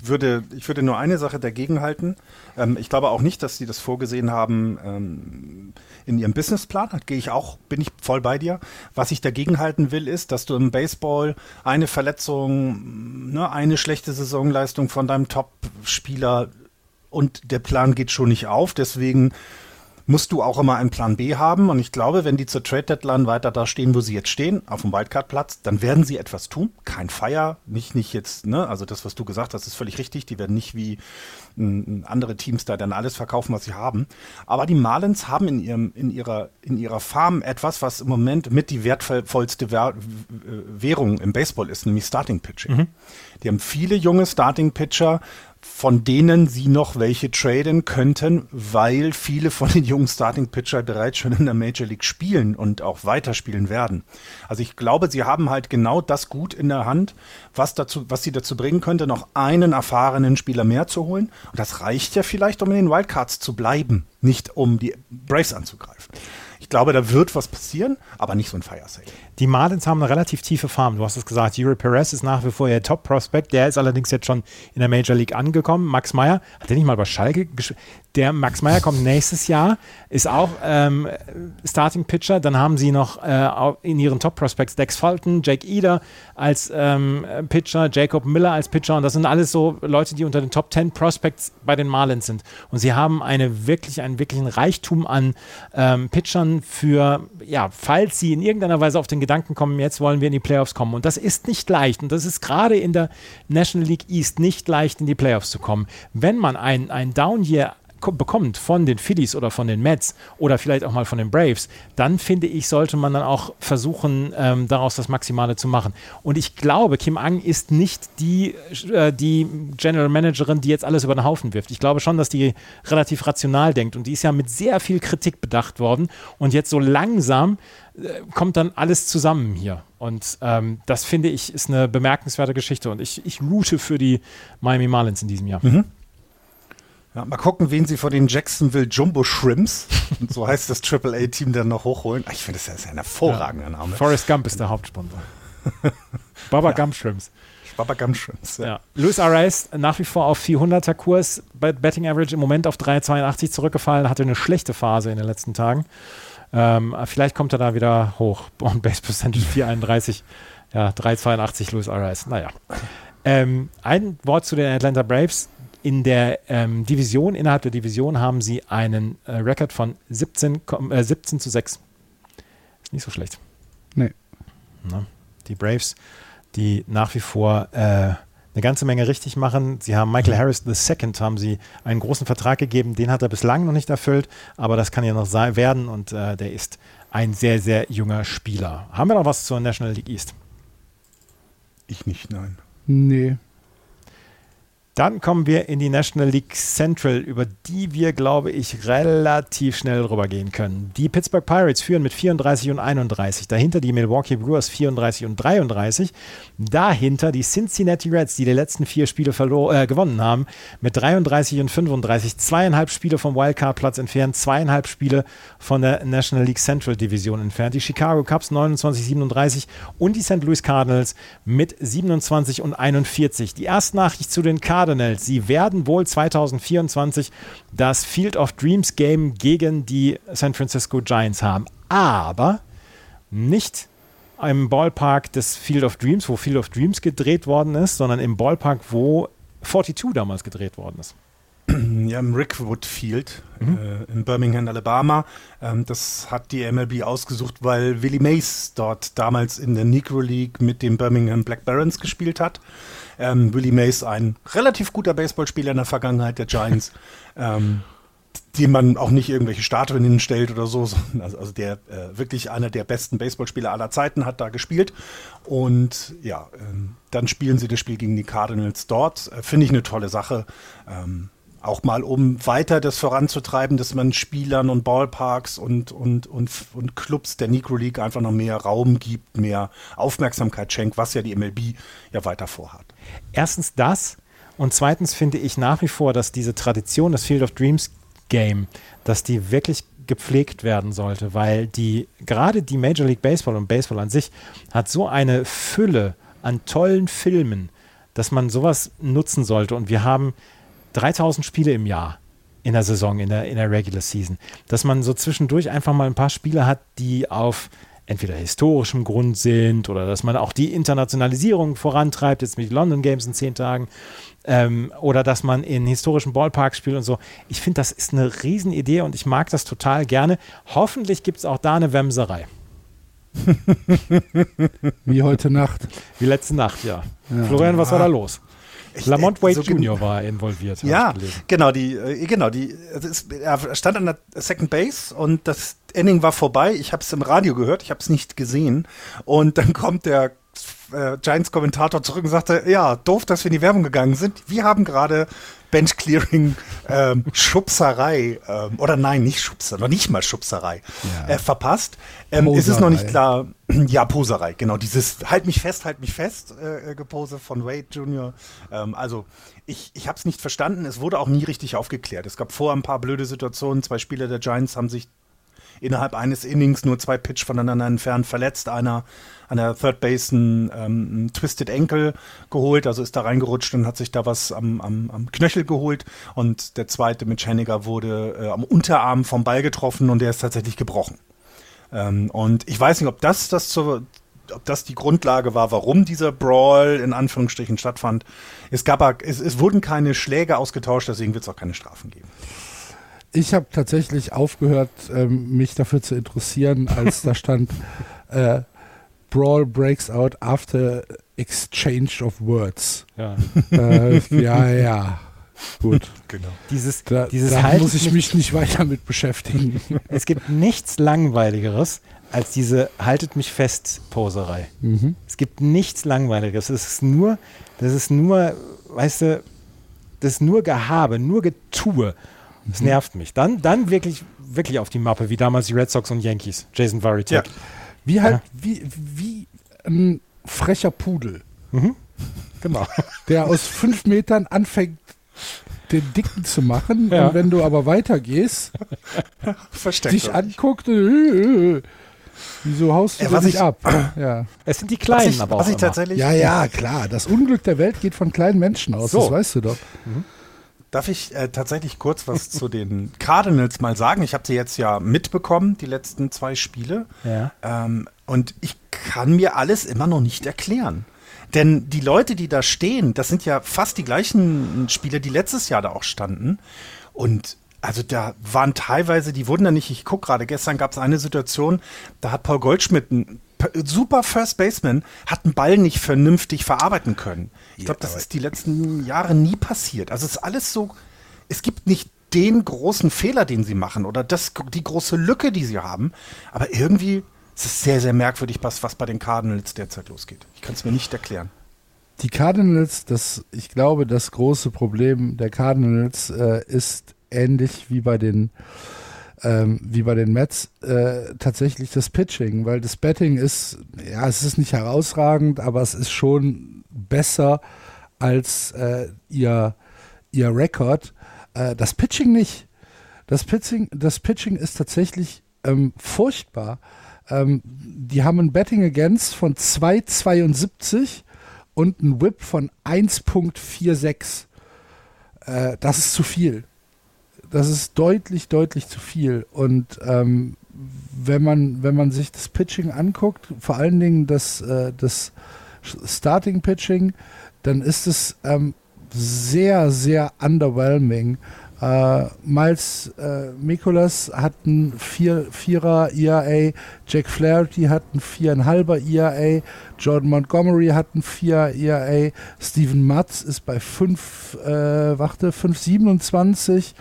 Ich würde, ich würde nur eine Sache dagegen halten. Ähm, ich glaube auch nicht, dass sie das vorgesehen haben ähm, in ihrem Businessplan. Da gehe ich auch, bin ich voll bei dir. Was ich dagegen halten will, ist, dass du im Baseball eine Verletzung, ne, eine schlechte Saisonleistung von deinem Top-Spieler und der Plan geht schon nicht auf. Deswegen musst du auch immer einen Plan B haben. Und ich glaube, wenn die zur Trade Deadline weiter da stehen, wo sie jetzt stehen, auf dem Wildcard-Platz, dann werden sie etwas tun. Kein Feier, nicht, nicht jetzt, ne, also das, was du gesagt hast, ist völlig richtig. Die werden nicht wie andere Teams da dann alles verkaufen, was sie haben. Aber die Marlins haben in ihrem, in ihrer, in ihrer Farm etwas, was im Moment mit die wertvollste Währ Währung im Baseball ist, nämlich Starting Pitching. Die haben viele junge Starting Pitcher, von denen sie noch welche traden könnten, weil viele von den jungen Starting Pitcher bereits schon in der Major League spielen und auch weiterspielen werden. Also ich glaube, sie haben halt genau das gut in der Hand, was dazu, was sie dazu bringen könnte, noch einen erfahrenen Spieler mehr zu holen. Und das reicht ja vielleicht, um in den Wildcards zu bleiben, nicht um die Braves anzugreifen. Ich glaube, da wird was passieren, aber nicht so ein Fire Sale. Die Marlins haben eine relativ tiefe Farm. Du hast es gesagt, Yuri Perez ist nach wie vor ihr Top-Prospect. Der ist allerdings jetzt schon in der Major League angekommen. Max Meyer, hat der nicht mal bei Schalke gespielt? Der Max Meyer kommt nächstes Jahr, ist auch ähm, Starting Pitcher. Dann haben sie noch äh, in ihren Top Prospects Dex Fulton, Jake Eder als ähm, Pitcher, Jacob Miller als Pitcher. Und das sind alles so Leute, die unter den Top 10 Prospects bei den Marlins sind. Und sie haben eine wirklich, einen wirklichen Reichtum an ähm, Pitchern für, ja, falls sie in irgendeiner Weise auf den Gedanken kommen, jetzt wollen wir in die Playoffs kommen. Und das ist nicht leicht. Und das ist gerade in der National League East nicht leicht, in die Playoffs zu kommen. Wenn man ein, ein Down-Year bekommt von den Phillies oder von den Mets oder vielleicht auch mal von den Braves, dann finde ich, sollte man dann auch versuchen, ähm, daraus das Maximale zu machen. Und ich glaube, Kim Ang ist nicht die, äh, die General Managerin, die jetzt alles über den Haufen wirft. Ich glaube schon, dass die relativ rational denkt und die ist ja mit sehr viel Kritik bedacht worden und jetzt so langsam äh, kommt dann alles zusammen hier. Und ähm, das finde ich ist eine bemerkenswerte Geschichte und ich, ich route für die Miami Marlins in diesem Jahr. Mhm. Ja, mal gucken, wen sie vor den Jacksonville Jumbo Shrimps, [LAUGHS] und so heißt das AAA-Team, dann noch hochholen. Ich finde, das ist ein hervorragender ja. Name. Forrest Gump ist der Hauptsponsor. [LAUGHS] Baba ja. Gump Shrimps. Baba Gump Shrimps, ja. ja. Luis Arraez nach wie vor auf 400er Kurs, bei Betting Average im Moment auf 3,82 zurückgefallen, hatte eine schlechte Phase in den letzten Tagen. Ähm, vielleicht kommt er da wieder hoch. [LAUGHS] On Base Percentage 4,31. Ja, 3,82 Luis Arraez. Naja. Ähm, ein Wort zu den Atlanta Braves in der ähm, Division, innerhalb der Division haben sie einen äh, Rekord von 17, äh, 17 zu 6. Ist nicht so schlecht. Nee. Na, die Braves, die nach wie vor äh, eine ganze Menge richtig machen. Sie haben Michael Harris II, haben sie einen großen Vertrag gegeben, den hat er bislang noch nicht erfüllt, aber das kann ja noch werden und äh, der ist ein sehr, sehr junger Spieler. Haben wir noch was zur National League East? Ich nicht, nein. Nee. Dann kommen wir in die National League Central, über die wir, glaube ich, relativ schnell rübergehen können. Die Pittsburgh Pirates führen mit 34 und 31. Dahinter die Milwaukee Brewers 34 und 33. Dahinter die Cincinnati Reds, die die letzten vier Spiele äh, gewonnen haben, mit 33 und 35. Zweieinhalb Spiele vom Wildcard-Platz entfernt, zweieinhalb Spiele von der National League Central Division entfernt. Die Chicago Cubs 29, 37 und die St. Louis Cardinals mit 27 und 41. Die erste Nachricht zu den Cardinals Cardinals. Sie werden wohl 2024 das Field of Dreams Game gegen die San Francisco Giants haben. Aber nicht im Ballpark des Field of Dreams, wo Field of Dreams gedreht worden ist, sondern im Ballpark, wo 42 damals gedreht worden ist. [CLEARS THROAT] Ja, im Rickwood Field mhm. äh, in Birmingham, Alabama. Ähm, das hat die MLB ausgesucht, weil Willie Mays dort damals in der Negro League mit den Birmingham Black Barons gespielt hat. Ähm, Willie Mays, ein relativ guter Baseballspieler in der Vergangenheit der Giants, [LAUGHS] ähm, dem man auch nicht irgendwelche Statuen hinstellt oder so, sondern also, also der äh, wirklich einer der besten Baseballspieler aller Zeiten hat da gespielt. Und ja, ähm, dann spielen sie das Spiel gegen die Cardinals dort. Äh, Finde ich eine tolle Sache. Ähm, auch mal um weiter das voranzutreiben, dass man Spielern und Ballparks und, und, und, und Clubs der Negro League einfach noch mehr Raum gibt, mehr Aufmerksamkeit schenkt, was ja die MLB ja weiter vorhat. Erstens das und zweitens finde ich nach wie vor, dass diese Tradition des Field of Dreams Game, dass die wirklich gepflegt werden sollte, weil die gerade die Major League Baseball und Baseball an sich hat so eine Fülle an tollen Filmen, dass man sowas nutzen sollte und wir haben 3000 Spiele im Jahr in der Saison, in der, in der Regular Season. Dass man so zwischendurch einfach mal ein paar Spiele hat, die auf entweder historischem Grund sind oder dass man auch die Internationalisierung vorantreibt, jetzt mit London Games in zehn Tagen, ähm, oder dass man in historischen Ballparks spielt und so. Ich finde, das ist eine Riesenidee und ich mag das total gerne. Hoffentlich gibt es auch da eine Wemserei. [LAUGHS] Wie heute Nacht. Wie letzte Nacht, ja. ja. Florian, was war da los? Lamont Wade so Jr. war involviert. Ja, genau, die, äh, genau, die, ist, er stand an der Second Base und das Inning war vorbei. Ich habe es im Radio gehört, ich habe es nicht gesehen. Und dann kommt der äh, Giants-Kommentator zurück und sagte, ja, doof, dass wir in die Werbung gegangen sind. Wir haben gerade Bench Clearing ähm, Schubserei ähm, oder nein, nicht Schubser, noch nicht mal Schubserei ja. äh, verpasst. Ähm, ist es noch nicht klar, [CLEARS THROAT] ja, Poserei, genau, dieses Halt mich fest, halt mich fest äh, äh Gepose von Wade Jr. Ähm, also ich, ich habe es nicht verstanden, es wurde auch nie richtig aufgeklärt. Es gab vorher ein paar blöde Situationen, zwei Spieler der Giants haben sich innerhalb eines Innings nur zwei Pitch voneinander entfernt verletzt. Einer an der Third Base ein, ähm, Twisted Ankle geholt, also ist da reingerutscht und hat sich da was am, am, am Knöchel geholt. Und der zweite mit Henniger wurde äh, am Unterarm vom Ball getroffen und der ist tatsächlich gebrochen. Ähm, und ich weiß nicht, ob das, das zur, ob das die Grundlage war, warum dieser Brawl in Anführungsstrichen stattfand. Es, gab, es, es wurden keine Schläge ausgetauscht, deswegen wird es auch keine Strafen geben. Ich habe tatsächlich aufgehört, ähm, mich dafür zu interessieren, als da stand, [LAUGHS] äh, Brawl breaks out after exchange of words. Ja. Äh, ja, ja. Gut. Genau. Dieses, Da, dieses da Halten muss ich mich nicht weiter mit beschäftigen. [LAUGHS] Es gibt nichts langweiligeres als diese Haltet mich fest Poserei. mhm. Es gibt nichts langweiligeres. Es ist nur, das ist nur, weißt du, das ist nur Gehabe, nur Getue. Das Mhm. nervt mich. Dann, dann wirklich, wirklich auf die Mappe, wie damals die Red Sox und Yankees. Jason Varitek. Ja. Wie halt, Ja. wie, wie ein frecher Pudel, Genau. der aus fünf Metern anfängt, den Dicken zu machen. Ja. Und wenn du aber weitergehst, [LAUGHS] Versteckt. dich anguckt, äh, äh, äh, wieso haust du was nicht ich- ab? [CLEARS THROAT] Ja. Es sind die was Kleinen, ich, aber was auch ich immer. tatsächlich. ja, ja, klar. Das Unglück der Welt geht von kleinen Menschen aus, So. das weißt du doch. Darf ich äh, tatsächlich kurz was zu den [LAUGHS] Cardinals mal sagen? Ich habe sie jetzt ja mitbekommen, die letzten zwei Spiele. Ja. Ähm, und ich kann mir alles immer noch nicht erklären. Denn die Leute, die da stehen, das sind ja fast die gleichen Spieler, die letztes Jahr da auch standen. Und also da waren teilweise, die wurden da nicht, ich gucke gerade, gestern gab es eine Situation, da hat Paul Goldschmidt, ein super First Baseman, hat einen Ball nicht vernünftig verarbeiten können. Ich glaube, das ist die letzten Jahre nie passiert. Also es ist alles so, es gibt nicht den großen Fehler, den sie machen oder das, die große Lücke, die sie haben. Aber irgendwie ist es sehr, sehr merkwürdig, was, was bei den Cardinals derzeit losgeht. Ich kann es mir nicht erklären. Die Cardinals, das, ich glaube, das große Problem der Cardinals äh, ist ähnlich wie bei den ähm, wie bei den Mets äh, tatsächlich das Pitching, weil das Betting ist, ja, es ist nicht herausragend, aber es ist schon besser als äh, ihr, ihr Rekord. Äh, das Pitching nicht. Das Pitching, das Pitching ist tatsächlich ähm, furchtbar. Ähm, die haben ein Betting Against von 2,72 und ein Whip von 1,46. Äh, das ist zu viel. Das ist deutlich, deutlich zu viel. Und ähm, wenn, man, wenn man sich das Pitching anguckt, vor allen Dingen das, äh, das Starting Pitching, dann ist es ähm, sehr, sehr underwhelming. Äh, Miles äh, Mikolas hat ein 4, 4er ERA, Jack Flaherty hat ein 4,5er ERA, Jordan Montgomery hat ein 4 ERA, Steven Matz ist bei 5, äh, warte, 5,27, äh,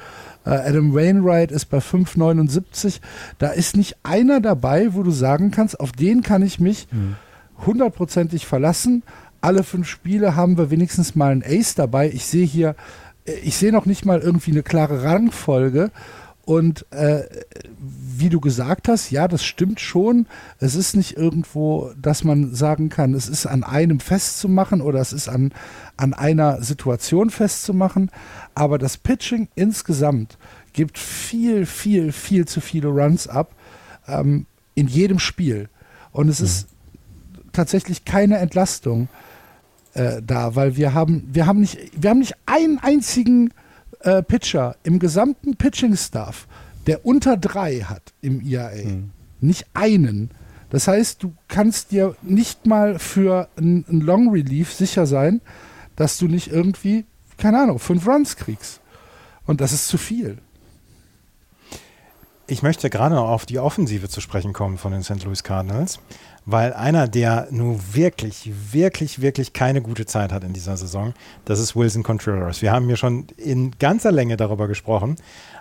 Adam Wainwright ist bei 5,79. Da ist nicht einer dabei, wo du sagen kannst, auf den kann ich mich hundertprozentig verlassen. Alle fünf Spiele haben wir wenigstens mal einen Ace dabei. Ich sehe hier, äh, ich sehe noch nicht mal irgendwie eine klare Rangfolge. Und äh, wie du gesagt hast, ja, das stimmt schon. Es ist nicht irgendwo, dass man sagen kann, es ist an einem festzumachen oder es ist an, an einer Situation festzumachen. Aber das Pitching insgesamt gibt viel, viel, viel zu viele Runs ab ähm, in jedem Spiel. Und es ist tatsächlich keine Entlastung äh, da, weil wir haben, wir haben nicht, wir haben nicht einen einzigen äh, Pitcher im gesamten Pitching-Staff, der unter drei hat im IAA. Nicht einen. Das heißt, du kannst dir nicht mal für ein, ein Long Relief sicher sein, dass du nicht irgendwie, keine Ahnung, fünf Runs kriegst. Und das ist zu viel. Ich möchte gerade noch auf die Offensive zu sprechen kommen von den St. Louis Cardinals, weil einer, der nun wirklich, wirklich, wirklich keine gute Zeit hat in dieser Saison, das ist Wilson Contreras. Wir haben hier schon in ganzer Länge darüber gesprochen,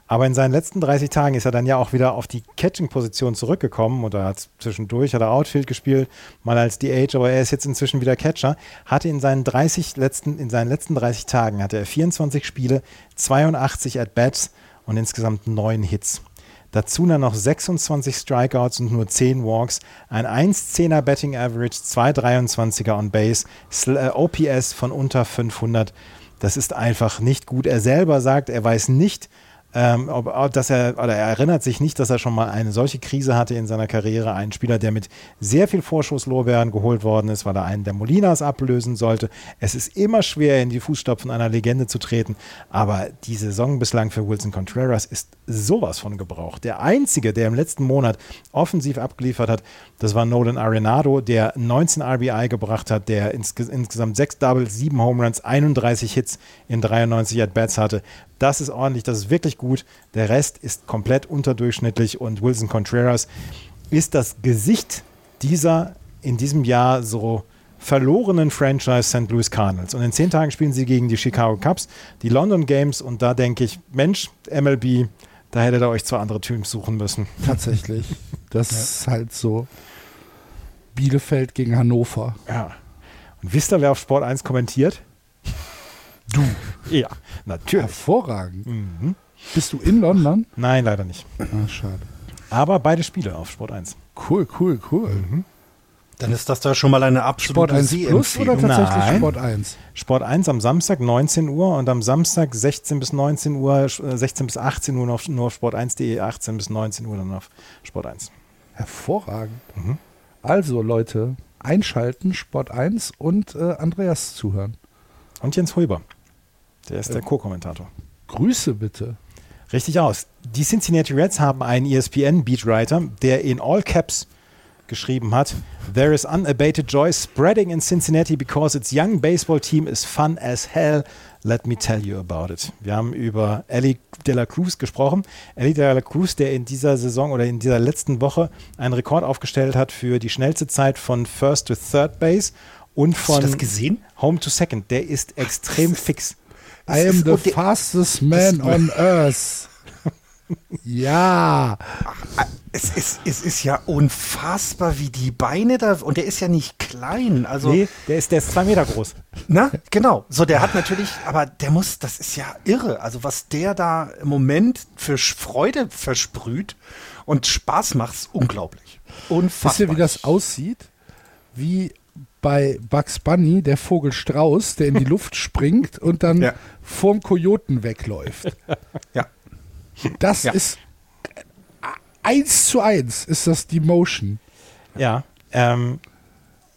aber in seinen letzten 30 Tagen ist er dann ja auch wieder auf die Catching-Position zurückgekommen oder hat zwischendurch hat er Outfield gespielt, mal als DH, aber er ist jetzt inzwischen wieder Catcher. Hatte in seinen 30 letzten, in seinen letzten 30 Tagen hatte er 24 Spiele, 82 At-Bats und insgesamt neun Hits. Dazu dann noch 26 Strikeouts und nur 10 Walks, ein 1,10er Betting Average, 2,23er on Base, Sl äh, OPS von unter 500. Das ist einfach nicht gut. Er selber sagt, er weiß nicht, ähm, ob, dass er, oder er erinnert sich nicht, dass er schon mal eine solche Krise hatte in seiner Karriere. Ein Spieler, der mit sehr viel Vorschusslorbeeren geholt worden ist, weil er einen der Molinas ablösen sollte. Es ist immer schwer, in die Fußstapfen einer Legende zu treten, aber die Saison bislang für Wilson Contreras ist sowas von gebraucht. Der einzige, der im letzten Monat offensiv abgeliefert hat, das war Nolan Arenado, der 19 RBI gebracht hat, der ins, insgesamt 6 Doubles, 7 Home Runs, 31 Hits in 93 At-Bats hatte. Das ist ordentlich, das ist wirklich gut. Der Rest ist komplett unterdurchschnittlich und Wilson Contreras ist das Gesicht dieser in diesem Jahr so verlorenen Franchise St. Louis Cardinals. Und in zehn Tagen spielen sie gegen die Chicago Cubs, die London Games und da denke ich, Mensch, MLB, da hättet ihr euch zwei andere Teams suchen müssen. Tatsächlich. [LAUGHS] Das ja. ist halt so. Bielefeld gegen Hannover. Ja. Und wisst ihr, wer auf Sport 1 kommentiert? Du. Ja, natürlich. Hervorragend. Mhm. Bist du in London? Nein, leider nicht. Ah, schade. Aber beide Spiele auf Sport 1. Cool, cool, cool. Mhm. Dann ist das da schon mal eine absolute Sport 1 Plus oder tatsächlich Nein. Sport 1? Sport 1 am Samstag 19 Uhr und am Samstag 16 bis 19 Uhr, 16 bis 18 Uhr auf, nur auf sport1.de, 18 bis 19 Uhr dann auf Sport 1. Hervorragend. Mhm. Also Leute, einschalten, Sport 1 und äh, Andreas zuhören. Und Jens Hulber. Der ist der Co-Kommentator. Grüße bitte. Richtig aus. Die Cincinnati Reds haben einen ESPN-Beatwriter, der in All Caps geschrieben hat: There is unabated joy spreading in Cincinnati because its young baseball team is fun as hell. Let me tell you about it. Wir haben über Ellie de la Cruz gesprochen. Ellie de la Cruz, der in dieser Saison oder in dieser letzten Woche einen Rekord aufgestellt hat für die schnellste Zeit von First to Third Base und von Home to Second. Der ist extrem fix. I am the fastest man on earth. [LAUGHS] ja. Es ist, es ist ja unfassbar, wie die Beine da. Und der ist ja nicht klein. Also, nee, der ist, der ist zwei Meter groß. Na, genau. So, der hat natürlich, aber der muss, das ist ja irre. Also, was der da im Moment für Freude versprüht und Spaß macht, ist unglaublich. Unfassbar. Wisst ihr, wie das aussieht? Wie bei Bugs Bunny der Vogel Strauß, der in die [LAUGHS] Luft springt und dann ja. vorm Kojoten wegläuft. Ja. Das ja. ist eins zu eins ist das die Motion. Ja. Ähm,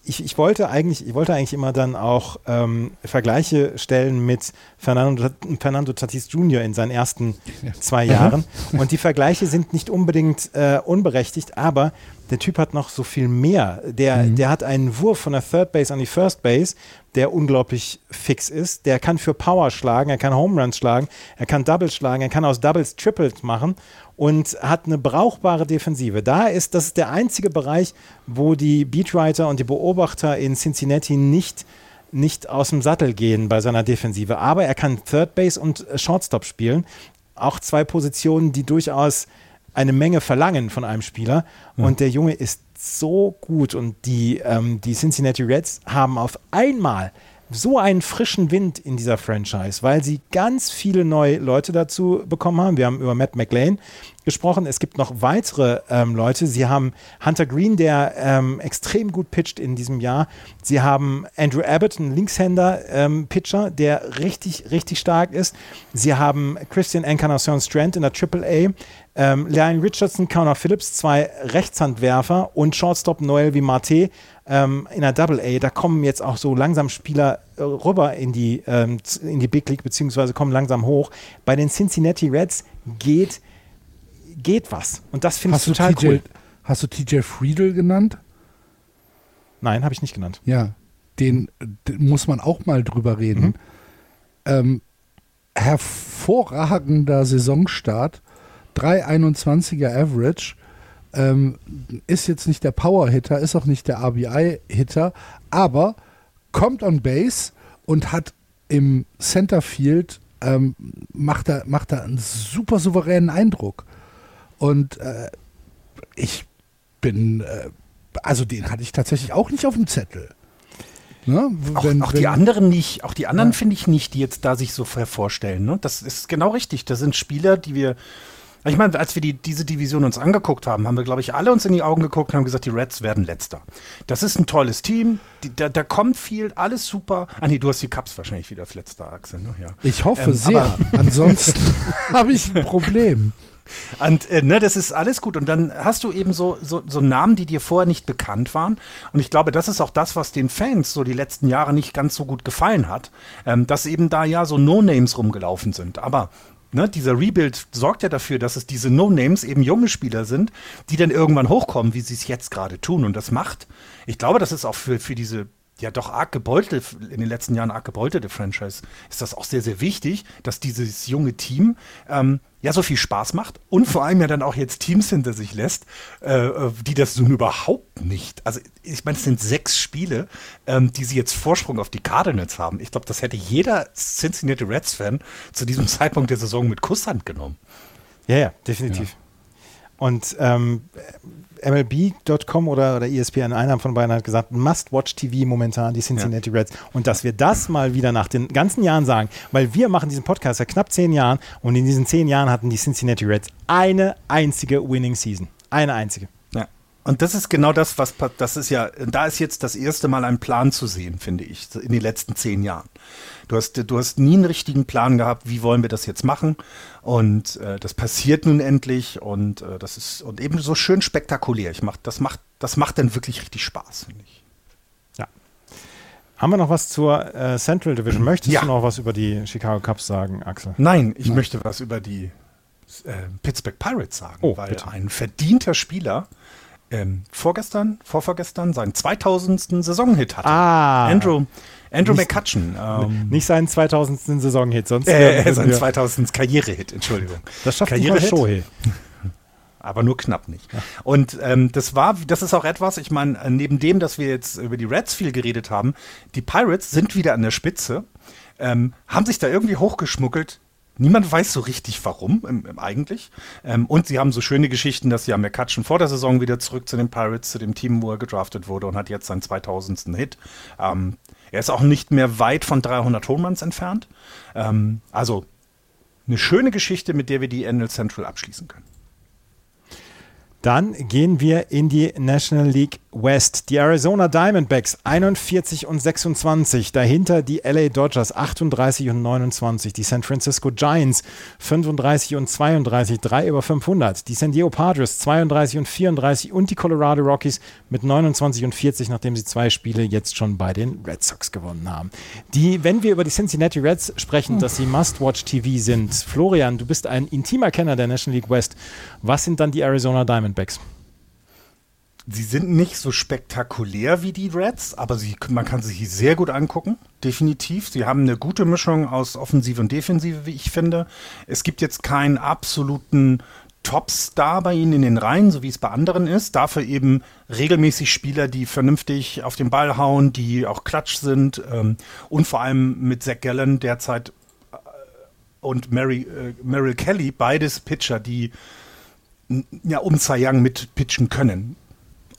ich, ich, wollte eigentlich, ich wollte eigentlich immer dann auch ähm, Vergleiche stellen mit Fernando, Fernando Tatis Jr. in seinen ersten zwei Jahren. Und die Vergleiche sind nicht unbedingt äh, unberechtigt, aber der Typ hat noch so viel mehr. Der, mhm. der hat einen Wurf von der Third Base an die First Base, der unglaublich fix ist. Der kann für Power schlagen, er kann Home Runs schlagen, er kann Doubles schlagen, er kann aus Doubles Triples machen und hat eine brauchbare Defensive. Da ist, das ist der einzige Bereich, wo die Beatwriter und die Beobachter in Cincinnati nicht nicht aus dem Sattel gehen bei seiner Defensive. Aber er kann Third Base und Shortstop spielen. Auch zwei Positionen, die durchaus eine Menge verlangen von einem Spieler. Mhm. Und der Junge ist so gut. Und die, ähm, die Cincinnati Reds haben auf einmal so einen frischen Wind in dieser Franchise, weil sie ganz viele neue Leute dazu bekommen haben. Wir haben über Matt McLean gesprochen. Es gibt noch weitere ähm, Leute. Sie haben Hunter Green, der ähm, extrem gut pitcht in diesem Jahr. Sie haben Andrew Abbott, einen Linkshänder-Pitcher, ähm, der richtig, richtig stark ist. Sie haben Christian Encarnacion Strand in der AAA. Ähm, Lion Richardson, Connor Phillips, zwei Rechtshandwerfer und Shortstop Noel Vimarte ähm, in der Double A. Da kommen jetzt auch so langsam Spieler äh, rüber in die, ähm, in die Big League, beziehungsweise kommen langsam hoch. Bei den Cincinnati Reds geht geht was. Und das finde ich total TJ, cool. Hast du TJ Friedel genannt? Nein, habe ich nicht genannt. Ja, den, den, muss man auch mal drüber reden. Mhm. Ähm, hervorragender Saisonstart, 3,21er Average. Ähm, ist jetzt nicht der Power-Hitter, ist auch nicht der RBI-Hitter, aber kommt on Base und hat im Centerfield ähm, macht er, macht er einen super souveränen Eindruck. Und äh, ich bin, äh, also den hatte ich tatsächlich auch nicht auf dem Zettel. Ne? Wenn, auch, auch wenn, die anderen nicht, auch die anderen ja. finde ich nicht, die jetzt da sich so hervorstellen. Ne? Das ist genau richtig. Das sind Spieler, die wir Ich meine, als wir die, diese Division uns angeguckt haben, haben wir, glaube ich, alle uns in die Augen geguckt und haben gesagt, die Reds werden letzter. Das ist ein tolles Team, die, da, da kommt viel, alles super. Ah nee, du hast die Cups wahrscheinlich wieder als letzter, Axel. Ne? Ja. Ich hoffe ähm, sehr. [LAUGHS] Ansonsten [LAUGHS] habe ich ein Problem. Und äh, ne, das ist alles gut. Und dann hast du eben so, so, so Namen, die dir vorher nicht bekannt waren. Und ich glaube, das ist auch das, was den Fans so die letzten Jahre nicht ganz so gut gefallen hat, ähm, dass eben da ja so No-Names rumgelaufen sind. Aber ne, dieser Rebuild sorgt ja dafür, dass es diese No-Names eben junge Spieler sind, die dann irgendwann hochkommen, wie sie es jetzt gerade tun. Und das macht, ich glaube, das ist auch für, für diese ja doch arg gebeutelte, in den letzten Jahren arg gebeutelte Franchise, ist das auch sehr, sehr wichtig, dass dieses junge Team ähm, ja so viel Spaß macht und vor allem ja dann auch jetzt Teams hinter sich lässt, äh, die das nun überhaupt nicht. Also ich meine, es sind sechs Spiele, ähm, die sie jetzt Vorsprung auf die Cardinals haben. Ich glaube, das hätte jeder Cincinnati Reds-Fan zu diesem [LAUGHS] Zeitpunkt der Saison mit Kusshand genommen. Ja, ja, definitiv. Ja. Und ähm, MLB.com oder, oder ESPN, einer von beiden hat gesagt, Must-Watch-TV momentan, die Cincinnati ja. Reds. Und dass wir das mal wieder nach den ganzen Jahren sagen, weil wir machen diesen Podcast seit knapp zehn Jahren und in diesen zehn Jahren hatten die Cincinnati Reds eine einzige Winning Season. Eine einzige. Und das ist genau das, was das ist ja, da ist jetzt das erste Mal ein Plan zu sehen, finde ich, in den letzten zehn Jahren. Du hast, du hast nie einen richtigen Plan gehabt, wie wollen wir das jetzt machen. Und äh, das passiert nun endlich und äh, das ist und eben so schön spektakulär. Ich mach, das macht, das macht dann wirklich richtig Spaß, finde ich. Ja. Haben wir noch was zur äh, Central Division? Möchtest ja. du noch was über die Chicago Cubs sagen, Axel? Nein, ich Nein. möchte was über die äh, Pittsburgh Pirates sagen, oh, weil bitte. ein verdienter Spieler ähm, vorgestern, vorvorgestern seinen 2000. Saisonhit hatte. Ah. Andrew, Andrew nicht, McCutcheon. Ähm, nicht seinen 2000. Saisonhit, sonst. Äh, äh [LAUGHS] seinen 2000. Karrierehit, Entschuldigung. Das schafft Karriere nicht Shohei. [LAUGHS] aber nur knapp nicht. Und ähm, das war, das ist auch etwas, ich meine, äh, neben dem, dass wir jetzt über die Reds viel geredet haben, die Pirates sind wieder an der Spitze, ähm, haben sich da irgendwie hochgeschmuggelt Niemand weiß so richtig warum, im, im eigentlich. Ähm, und sie haben so schöne Geschichten, dass ja McCutcheon vor der Saison wieder zurück zu den Pirates, zu dem Team, wo er gedraftet wurde und hat jetzt seinen 2000. Hit. Ähm, er ist auch nicht mehr weit von 300 Homeruns entfernt. Ähm, also eine schöne Geschichte, mit der wir die NL Central abschließen können. Dann gehen wir in die National League West. Die Arizona Diamondbacks 41 und 26. Dahinter die LA Dodgers 38 und 29. Die San Francisco Giants 35 und 32, 3 über 500. Die San Diego Padres 32 und 34 und die Colorado Rockies mit 29 und 40, nachdem sie zwei Spiele jetzt schon bei den Red Sox gewonnen haben. Die, wenn wir über die Cincinnati Reds sprechen, dass sie Must-Watch-TV sind. Florian, du bist ein intimer Kenner der National League West. Was sind dann die Arizona Diamondbacks? Diamondbacks? Sie sind nicht so spektakulär wie die Reds, aber sie, man kann sie sehr gut angucken, definitiv. Sie haben eine gute Mischung aus Offensive und Defensive, wie ich finde. Es gibt jetzt keinen absoluten Topstar bei ihnen in den Reihen, so wie es bei anderen ist. Dafür eben regelmäßig Spieler, die vernünftig auf den Ball hauen, die auch klatsch sind ähm, und vor allem mit Zach Gallen derzeit äh, und Mary, äh, Merrill Kelly, beides Pitcher, die ja, um Cy Young mit pitchen können.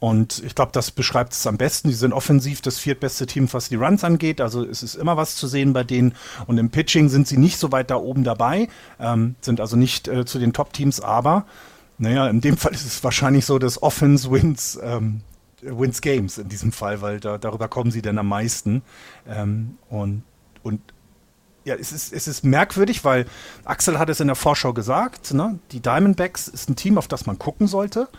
Und ich glaube, das beschreibt es am besten. Die sind offensiv das viertbeste Team, was die Runs angeht. Also es ist immer was zu sehen bei denen. Und im Pitching sind sie nicht so weit da oben dabei, ähm, sind also nicht äh, zu den Top-Teams, aber naja, in dem [LAUGHS] Fall ist es wahrscheinlich so, dass Offense wins, ähm, wins Games in diesem Fall, weil da, darüber kommen sie denn am meisten. Ähm, und, und ja, es ist, es ist merkwürdig, weil Axel hat es in der Vorschau gesagt, ne? die Diamondbacks ist ein Team, auf das man gucken sollte.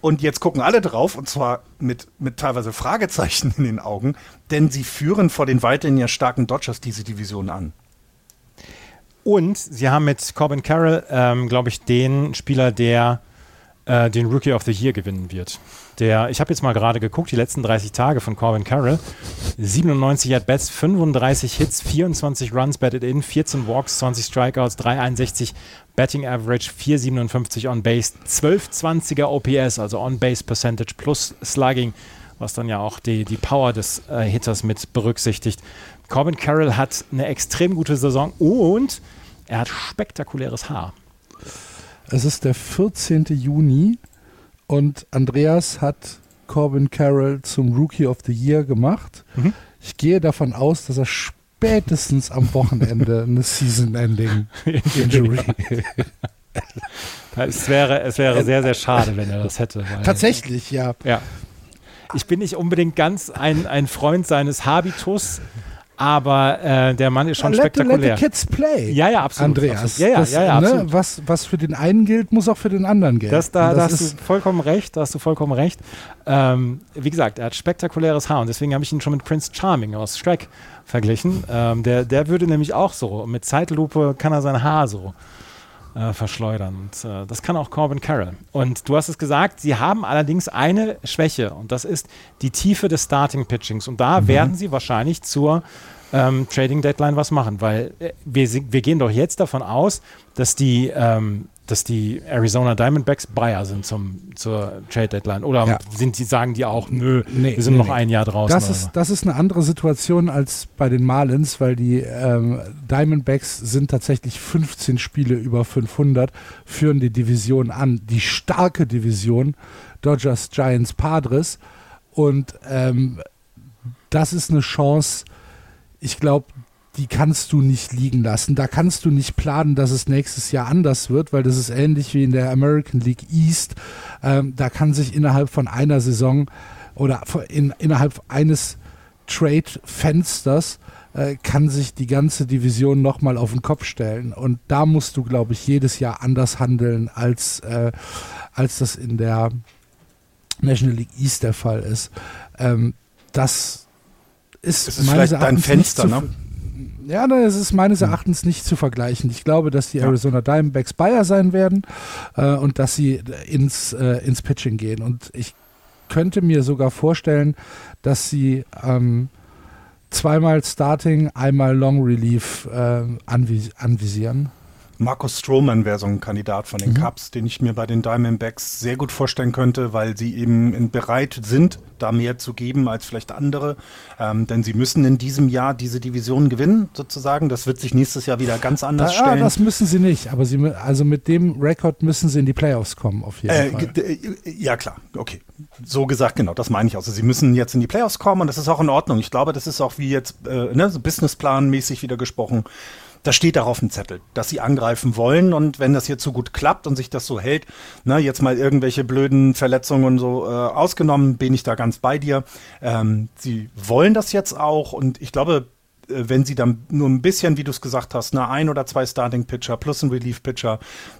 Und jetzt gucken alle drauf, und zwar mit, mit teilweise Fragezeichen in den Augen, denn sie führen vor den weiterhin ja starken Dodgers diese Division an. Und sie haben mit Corbin Carroll, ähm, glaube ich, den Spieler, der äh, den Rookie of the Year gewinnen wird. Der, ich habe jetzt mal gerade geguckt, die letzten 30 Tage von Corbin Carroll. 97 at bats, 35 Hits, 24 Runs batted in, 14 Walks, 20 Strikeouts, 361 Batting Average, 457 on Base, 1220er OPS, also On Base Percentage plus Slugging, was dann ja auch die, die Power des äh, Hitters mit berücksichtigt. Corbin Carroll hat eine extrem gute Saison und er hat spektakuläres Haar. Es ist der 14. Juni und Andreas hat Corbin Carroll zum Rookie of the Year gemacht. Mhm. Ich gehe davon aus, dass er spätestens am Wochenende [LAUGHS] eine Season-Ending-Injury Es wäre, es wäre sehr, sehr schade, wenn er das hätte. Tatsächlich, ja. Ja. Ich bin nicht unbedingt ganz ein, ein Freund seines Habitus, aber äh, der Mann ist schon let spektakulär. The, let the kids play. Ja, ja, absolut. Andreas. Absolut. Ja, ja, das, ja, ja, ne, absolut. was, was für den einen gilt, muss auch für den anderen gelten. Das, da, Und da das hast ist, du vollkommen recht, da hast du vollkommen recht. Ähm, wie gesagt, er hat spektakuläres Haar und deswegen habe ich ihn schon mit Prince Charming aus Shrek verglichen. Ähm, der, der würde nämlich auch so, mit Zeitlupe kann er sein Haar so äh, verschleudern. Und, äh, das kann auch Corbin Carroll. Und du hast es gesagt, sie haben allerdings eine Schwäche und das ist die Tiefe des Starting Pitchings. Und da werden sie wahrscheinlich zur ähm, Trading Deadline was machen, weil äh, wir, wir gehen doch jetzt davon aus, dass die, ähm, dass die Arizona Diamondbacks Buyer sind zum, zur Trade Deadline. Oder Ja. sind die, sagen die auch, nö, Nee, wir sind nee, noch nee. ein Jahr draußen. das, ist, das ist eine andere Situation als bei den Marlins, weil die ähm, Diamondbacks sind tatsächlich 15 Spiele über 500, führen die Division an, die starke Division, Dodgers, Giants, Padres. Und ähm, das ist eine Chance, ich glaube, die kannst du nicht liegen lassen. Da kannst du nicht planen, dass es nächstes Jahr anders wird, weil das ist ähnlich wie in der American League East. Ähm, da kann sich innerhalb von einer Saison oder in, innerhalb eines Trade-Fensters äh, kann sich die ganze Division nochmal auf den Kopf stellen. Und da musst du, glaube ich, jedes Jahr anders handeln, als, äh, als das in der National League East der Fall ist. Ähm, das ist, ist meines vielleicht dein Erachtens Fenster, nicht zu, ne? Ja, ne, es ist meines Erachtens nicht zu vergleichen. Ich glaube, dass die. Arizona Diamondbacks Bayer sein werden äh, und dass sie ins, äh, ins Pitching gehen. Und ich könnte mir sogar vorstellen, dass sie ähm, zweimal Starting, einmal Long Relief äh, anvis anvisieren. Markus Stroman wäre so ein Kandidat von den Cubs, den ich mir bei den Diamondbacks sehr gut vorstellen könnte, weil sie eben bereit sind, da mehr zu geben als vielleicht andere. Ähm, denn sie müssen in diesem Jahr diese Division gewinnen, sozusagen. Das wird sich nächstes Jahr wieder ganz anders Ah, stellen. das müssen sie nicht, aber sie, also mit dem Rekord müssen sie in die Playoffs kommen, auf jeden Äh, Fall. ja, klar, okay. So gesagt, genau, das meine ich. Also sie müssen jetzt in die Playoffs kommen und das ist auch in Ordnung. Ich glaube, das ist auch wie jetzt äh, ne, so Businessplan-mäßig wieder gesprochen. Das steht auch auf dem Zettel, dass sie angreifen wollen und wenn das jetzt so gut klappt und sich das so hält, ne, jetzt mal irgendwelche blöden Verletzungen und so äh, ausgenommen, bin ich da ganz bei dir. Ähm, sie wollen das jetzt auch und ich glaube, äh, wenn sie dann nur ein bisschen, wie du es gesagt hast, ne, ein oder zwei Starting-Pitcher plus ein Relief-Pitcher,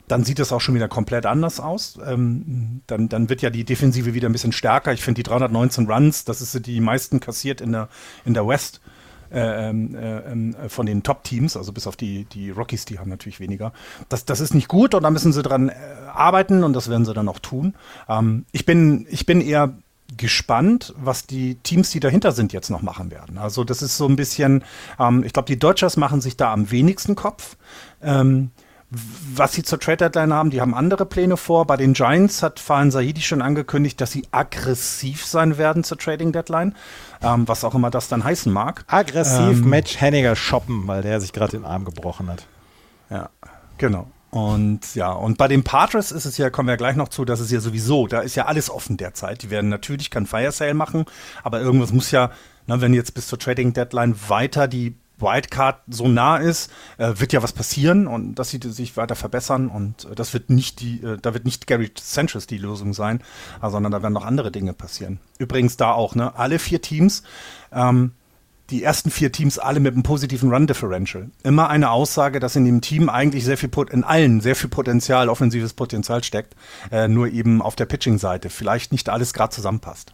dann sieht das auch schon wieder komplett anders aus. Ähm, dann, dann wird ja die Defensive wieder ein bisschen stärker. Ich finde die 319 Runs, das ist die meisten kassiert in der, in der West. Äh, ähm, äh, ähm, von den Top-Teams, also bis auf die, die Rockies, die haben natürlich weniger. Das, das ist nicht gut und da müssen sie dran äh, arbeiten und das werden sie dann auch tun. Ähm, ich, bin, ich bin eher gespannt, was die Teams, die dahinter sind, jetzt noch machen werden. Also das ist so ein bisschen, ähm, ich glaube, die Dodgers machen sich da am wenigsten Kopf. Ähm, was sie zur Trade Deadline haben, die haben andere Pläne vor. Bei den Giants hat Fahan Saidi schon angekündigt, dass sie aggressiv sein werden zur Trading Deadline, ähm, was auch immer das dann heißen mag. Aggressiv Ähm, Match Henniger shoppen, weil der sich gerade den Arm gebrochen hat. Ja, genau. Und ja, und bei den Padres ist es ja, kommen wir gleich noch zu, das ist ja sowieso, da ist ja alles offen derzeit. Die werden natürlich kein Fire Sale machen, aber irgendwas muss ja, na, wenn jetzt bis zur Trading Deadline weiter die Wildcard so nah ist, äh, wird ja was passieren und dass sie sich weiter verbessern und äh, das wird nicht die, äh, da wird nicht Gary Sanchez die Lösung sein, äh, sondern da werden noch andere Dinge passieren. Übrigens da auch, ne, alle vier Teams, ähm, die ersten vier Teams alle mit einem positiven Run Differential. Immer eine Aussage, dass in dem Team eigentlich sehr viel Pot in allen sehr viel Potenzial, offensives Potenzial steckt, äh, nur eben auf der Pitching-Seite vielleicht nicht alles gerade zusammenpasst.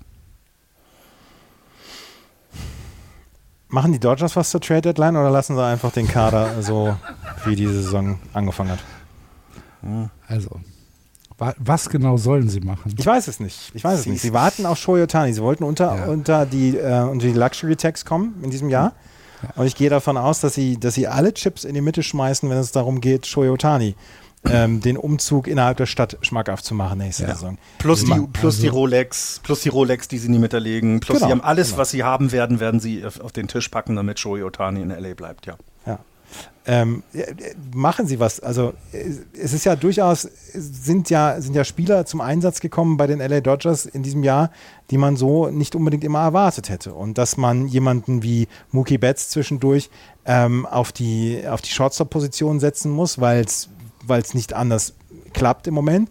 Machen die Dodgers was zur Trade Deadline oder lassen sie einfach den Kader so, wie die Saison angefangen hat? Also, wa was genau sollen sie machen? Ich weiß es nicht. Ich weiß es nicht. Sie warten auf Shohei Otani. Sie wollten unter, Ja. unter, die, äh, unter die Luxury Tax kommen in diesem Jahr. Und ich gehe davon aus, dass sie, dass sie alle Chips in die Mitte schmeißen, wenn es darum geht, Shohei Otani ähm, den Umzug innerhalb der Stadt schmackhaft zu machen nächste Ja. Saison. Plus, die, plus die also- Rolex, plus die Rolex, die sie in die Mitte legen, plus Genau, sie haben alles, genau. was sie haben werden, werden sie auf, den Tisch packen, damit Shohei Otani in LA bleibt, ja. Ja. Ähm, äh, machen Sie was. Also äh, es ist ja durchaus, sind ja, sind ja Spieler zum Einsatz gekommen bei den LA Dodgers in diesem Jahr, die man so nicht unbedingt immer erwartet hätte. Und dass man jemanden wie Mookie Betts zwischendurch ähm, auf die, auf die Shortstop-Position setzen muss, weil es nicht anders klappt im Moment,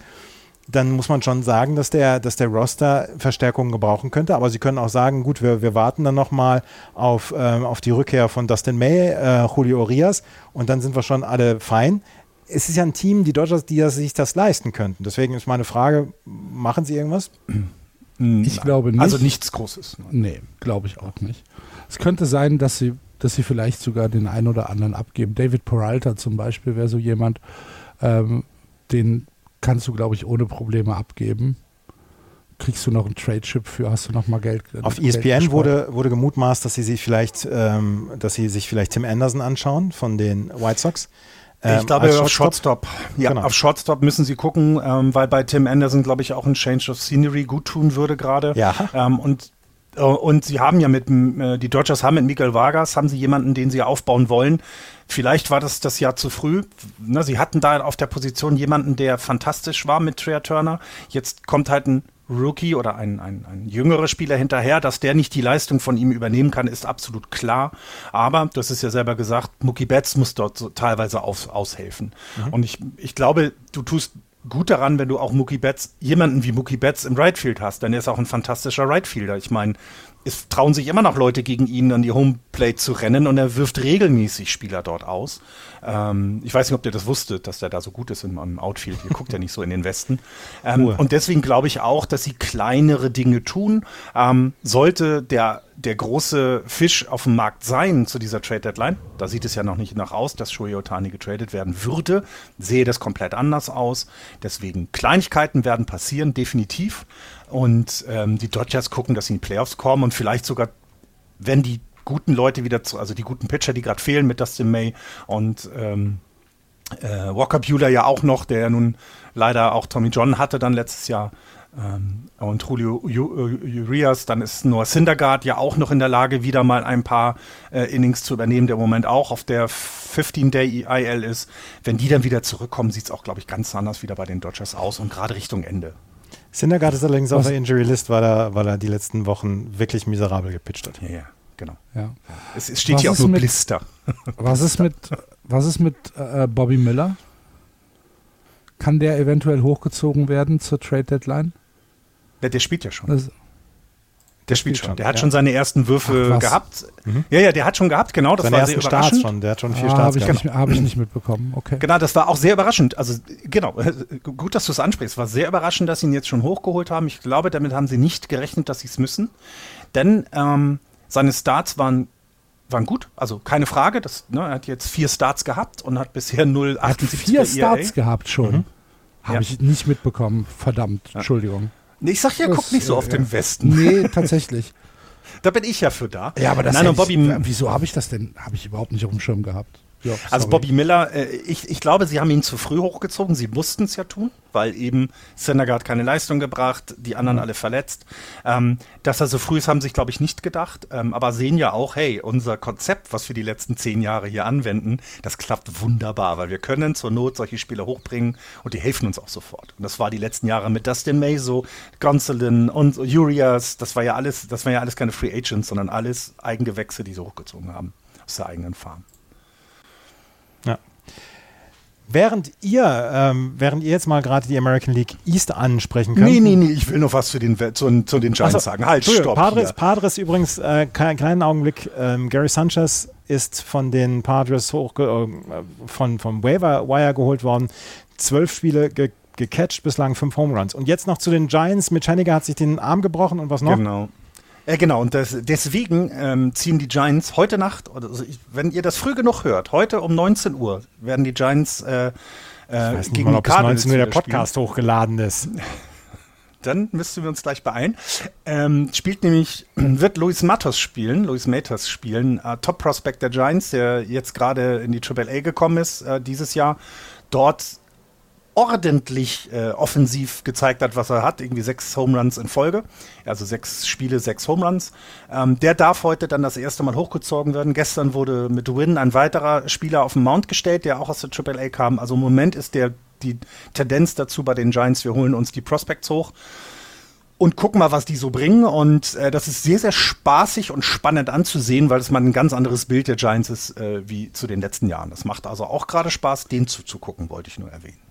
dann muss man schon sagen, dass der, dass der Roster Verstärkungen gebrauchen könnte. Aber sie können auch sagen, gut, wir, wir warten dann nochmal auf, ähm, auf die Rückkehr von Dustin May, äh, Julio Urias und dann sind wir schon alle fein. Es ist ja ein Team, die Dodgers, die das, sich das leisten könnten. Deswegen ist meine Frage, machen sie irgendwas? Ich glaube nicht. Also nichts Großes. Nee, glaube ich auch nicht. Es könnte sein, dass sie, dass sie vielleicht sogar den einen oder anderen abgeben. David Peralta zum Beispiel wäre so jemand, ähm, den kannst du, glaube ich, ohne Probleme abgeben. Kriegst du noch einen Trade-Chip für, hast du noch mal Geld? Auf Geld ESPN gespart? wurde, wurde gemutmaßt, dass sie sich vielleicht, ähm, dass sie sich vielleicht Tim Anderson anschauen von den White Sox. Ähm, ich glaube, auf Shortstop. Ja, Genau. auf Shortstop müssen sie gucken, ähm, weil bei Tim Anderson, glaube ich, auch ein Change of Scenery gut tun würde gerade. Ja. Ähm, und, äh, und sie haben ja mit, dem, äh, die Dodgers haben mit Miguel Vargas, haben sie jemanden, den sie aufbauen wollen. Vielleicht war das das Jahr zu früh. Ne, sie hatten da auf der Position jemanden, der fantastisch war mit Trea Turner. Jetzt kommt halt ein Rookie oder ein, ein, ein jüngerer Spieler hinterher, dass der nicht die Leistung von ihm übernehmen kann, ist absolut klar. Aber, hast es ja selber gesagt, Mookie Betts muss dort so teilweise aus, aushelfen. Und ich, ich glaube, du tust gut daran, wenn du auch Mookie Betts, jemanden wie Mookie Betts im Right Field hast, denn er ist auch ein fantastischer Right Fielder. Ich meine, es trauen sich immer noch Leute gegen ihn an die Homeplate zu rennen und er wirft regelmäßig Spieler dort aus. Ähm, ich weiß nicht, ob ihr das wusstet, dass der da so gut ist im, im Outfield. Ihr guckt ja nicht so in den Westen. Ähm, und deswegen glaube ich auch, dass sie kleinere Dinge tun. Ähm, sollte der, der große Fisch auf dem Markt sein zu dieser Trade Deadline, da sieht es ja noch nicht nach aus, dass Shohei Otani getradet werden würde, sehe das komplett anders aus. Deswegen Kleinigkeiten werden passieren, definitiv. Und ähm, die Dodgers gucken, dass sie in die Playoffs kommen und vielleicht sogar, wenn die guten Leute wieder zu, also die guten Pitcher, die gerade fehlen mit Dustin May und ähm, äh, Walker Bueller ja auch noch, der ja nun leider auch Tommy John hatte dann letztes Jahr. Ähm, und Julio Ju- äh, Urias, dann ist Noah Syndergaard ja auch noch in der Lage, wieder mal ein paar äh, Innings zu übernehmen, der im Moment auch auf der 15-Day IL ist. Wenn die dann wieder zurückkommen, sieht es auch, glaube ich, ganz anders wieder bei den Dodgers aus und gerade Richtung Ende. Syndergaard ist allerdings auf Was- der Injury List, weil er, weil er die letzten Wochen wirklich miserabel gepitcht hat. Ja, ja, genau. Ja. Es, es steht Was hier auch nur mit- Blister. [LAUGHS] Was ist mit, was ist mit äh, Bobby Miller? Kann der eventuell hochgezogen werden zur Trade Deadline? Der, der spielt ja schon. Das, Der spielt schon. Der hat ja. schon seine ersten Würfe Ach, gehabt. Ja, ja, der hat schon gehabt, genau. Das Seine war sehr Starts überraschend. schon, der hat schon vier ah, Starts habe ich, gehabt. nicht- hab ich nicht mitbekommen. Okay. Genau, das war auch sehr überraschend. Also genau, [LAUGHS] gut, dass du es ansprichst. War sehr überraschend, dass sie ihn jetzt schon hochgeholt haben. Ich glaube, damit haben sie nicht gerechnet, dass sie es müssen. Denn ähm, seine Starts waren, waren gut. Also keine Frage. Das, ne, er hat jetzt vier Starts gehabt und hat bisher [LAUGHS] Er hat 0,78 vier ERA. Starts gehabt schon. Habe Ja. ich nicht mitbekommen. Verdammt. Entschuldigung. Ich sag ja, guck nicht so auf den ja. Westen. Nee, tatsächlich. [LAUGHS] Da bin ich ja für da. Ja, aber das Nein, und Bobby, ich, wieso habe ich das denn? Habe ich überhaupt nicht auf dem Schirm gehabt. Ja, Also. Bobby Miller, äh, ich, ich glaube, sie haben ihn zu früh hochgezogen. Sie mussten es ja tun, weil eben Syndergaard keine Leistung gebracht, die anderen alle verletzt. Ähm, dass er so früh ist, haben sich, glaube ich, nicht gedacht. Ähm, aber sehen ja auch, hey, unser Konzept, was wir die letzten zehn Jahre hier anwenden, das klappt wunderbar, weil wir können zur Not solche Spieler hochbringen und die helfen uns auch sofort. Und das war die letzten Jahre mit Dustin May so, Gonsolin und Urias. Das war ja alles, das waren ja alles keine Free Agents, sondern alles Eigengewächse, die sie hochgezogen haben aus der eigenen Farm. Ja. Während ihr, ähm, während ihr jetzt mal gerade die American League East ansprechen könnt. Nee, nee, nee, ich will noch was zu den, zu, zu den Giants Achso, sagen. Halt, stopp. Padres, hier. Padres übrigens, äh, kleinen Augenblick. Ähm, Gary Sanchez ist von den Padres hoch, äh, von, vom Waiver Wire geholt worden. Zwölf Spiele ge gecatcht, bislang fünf Home Runs. Und jetzt noch zu den Giants. Mitch Haniger hat sich den Arm gebrochen und was noch? Genau. Äh, genau, und das, deswegen ähm, ziehen die Giants heute Nacht, also ich, wenn ihr das früh genug hört, heute um 19 Uhr werden die Giants äh, äh, gegen mal, die ob bis Cardinals 19 Uhr der wieder spielen. Podcast hochgeladen ist. [LAUGHS] Dann müssten wir uns gleich beeilen. Ähm, spielt nämlich, [CLEARS THROAT] wird Luis Matos spielen, Luis Matos spielen, äh, Top Prospect der Giants, der jetzt gerade in die Triple A gekommen ist äh, dieses Jahr. Dort ordentlich äh, offensiv gezeigt hat, was er hat. Irgendwie sechs Home Runs in Folge. Also sechs Spiele, sechs Home Runs. Ähm, der darf heute dann das erste Mal hochgezogen werden. Gestern wurde mit Win ein weiterer Spieler auf den Mount gestellt, der auch aus der Triple A kam. Also im Moment ist der die Tendenz dazu bei den Giants, wir holen uns die Prospects hoch und gucken mal, was die so bringen. Und äh, das ist sehr, sehr spaßig und spannend anzusehen, weil es mal ein ganz anderes Bild der Giants ist äh, wie zu den letzten Jahren. Das macht also auch gerade Spaß, den zuzugucken, wollte ich nur erwähnen.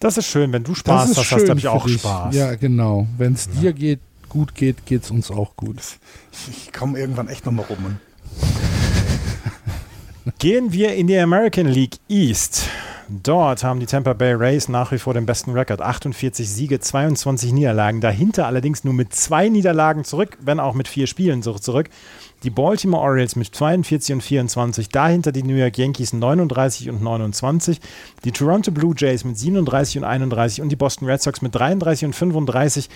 Das ist schön, wenn du Spaß hast, hast habe ich auch dich. Spaß. Ja, genau. Wenn es ja. dir geht, gut geht, geht es uns auch gut. Ich, ich komme irgendwann echt nochmal rum. [LAUGHS] Gehen wir in die American League East. Dort haben die Tampa Bay Rays nach wie vor den besten Rekord. 48 Siege, 22 Niederlagen. Dahinter allerdings nur mit zwei Niederlagen zurück, wenn auch mit vier Spielen zurück. Die Baltimore Orioles mit 42 und 24. Dahinter die New York Yankees 39 und 29. Die Toronto Blue Jays mit 37 und 31. Und die Boston Red Sox mit 33 und 35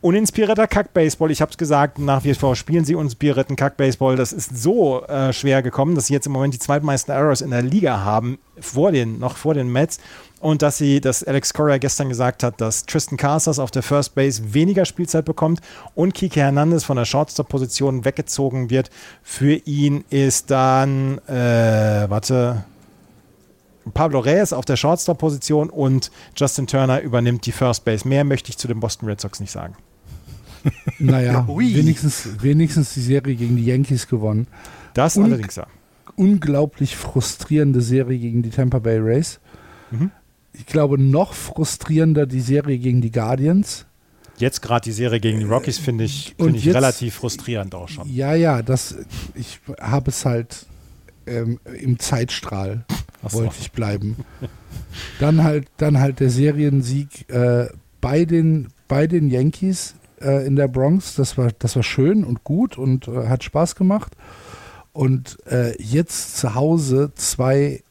uninspirierter Kack-Baseball. Ich habe es gesagt, nach wie vor spielen sie uninspirierten Kack-Baseball. Das ist so äh, schwer gekommen, dass sie jetzt im Moment die zweitmeisten Errors in der Liga haben, vor den, noch vor den Mets. Und dass sie, dass Alex Cora gestern gesagt hat, dass Tristan Casas auf der First Base weniger Spielzeit bekommt und Kike Hernandez von der Shortstop-Position weggezogen wird. Für ihn ist dann, äh, warte, Pablo Reyes auf der Shortstop-Position und Justin Turner übernimmt die First Base. Mehr möchte ich zu den Boston Red Sox nicht sagen. Naja, wenigstens, wenigstens die Serie gegen die Yankees gewonnen. Das Un allerdings ja. Unglaublich frustrierende Serie gegen die Tampa Bay Rays. Mhm. Ich glaube, noch frustrierender die Serie gegen die Guardians. Jetzt gerade die Serie gegen die Rockies finde ich, find ich jetzt, relativ frustrierend auch schon. Ja, ja, das, ich habe es halt ähm, im Zeitstrahl so. wollte ich bleiben. dann halt, dann halt der Seriensieg äh, bei den bei den Yankees äh, in der Bronx. Das war, das war schön und gut und äh, hat Spaß gemacht. Und äh, jetzt zu Hause zwei,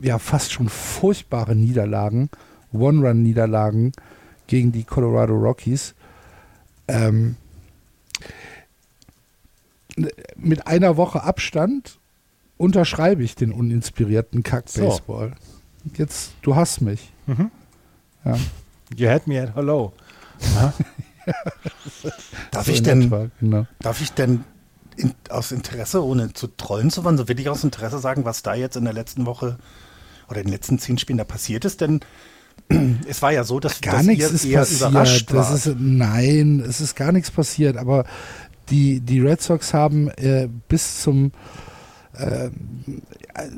ja, fast schon furchtbare Niederlagen, One-Run-Niederlagen gegen die Colorado Rockies. Ähm, mit einer Woche Abstand unterschreibe ich den uninspirierten Kack-Baseball. So. Jetzt, du hast mich. Mhm. Ja. You had me at hello. [LAUGHS] darf, so ich denn, genau. darf ich denn in, aus Interesse, ohne zu trollen zu wollen, so will ich aus Interesse sagen, was da jetzt in der letzten Woche oder in den letzten zehn Spielen da passiert ist? Denn [CLEARS THROAT] es war ja so, dass, gar dass nichts ist eher passiert. überrascht das ist, Nein, es ist gar nichts passiert, aber die, die Red Sox haben äh, bis zum äh,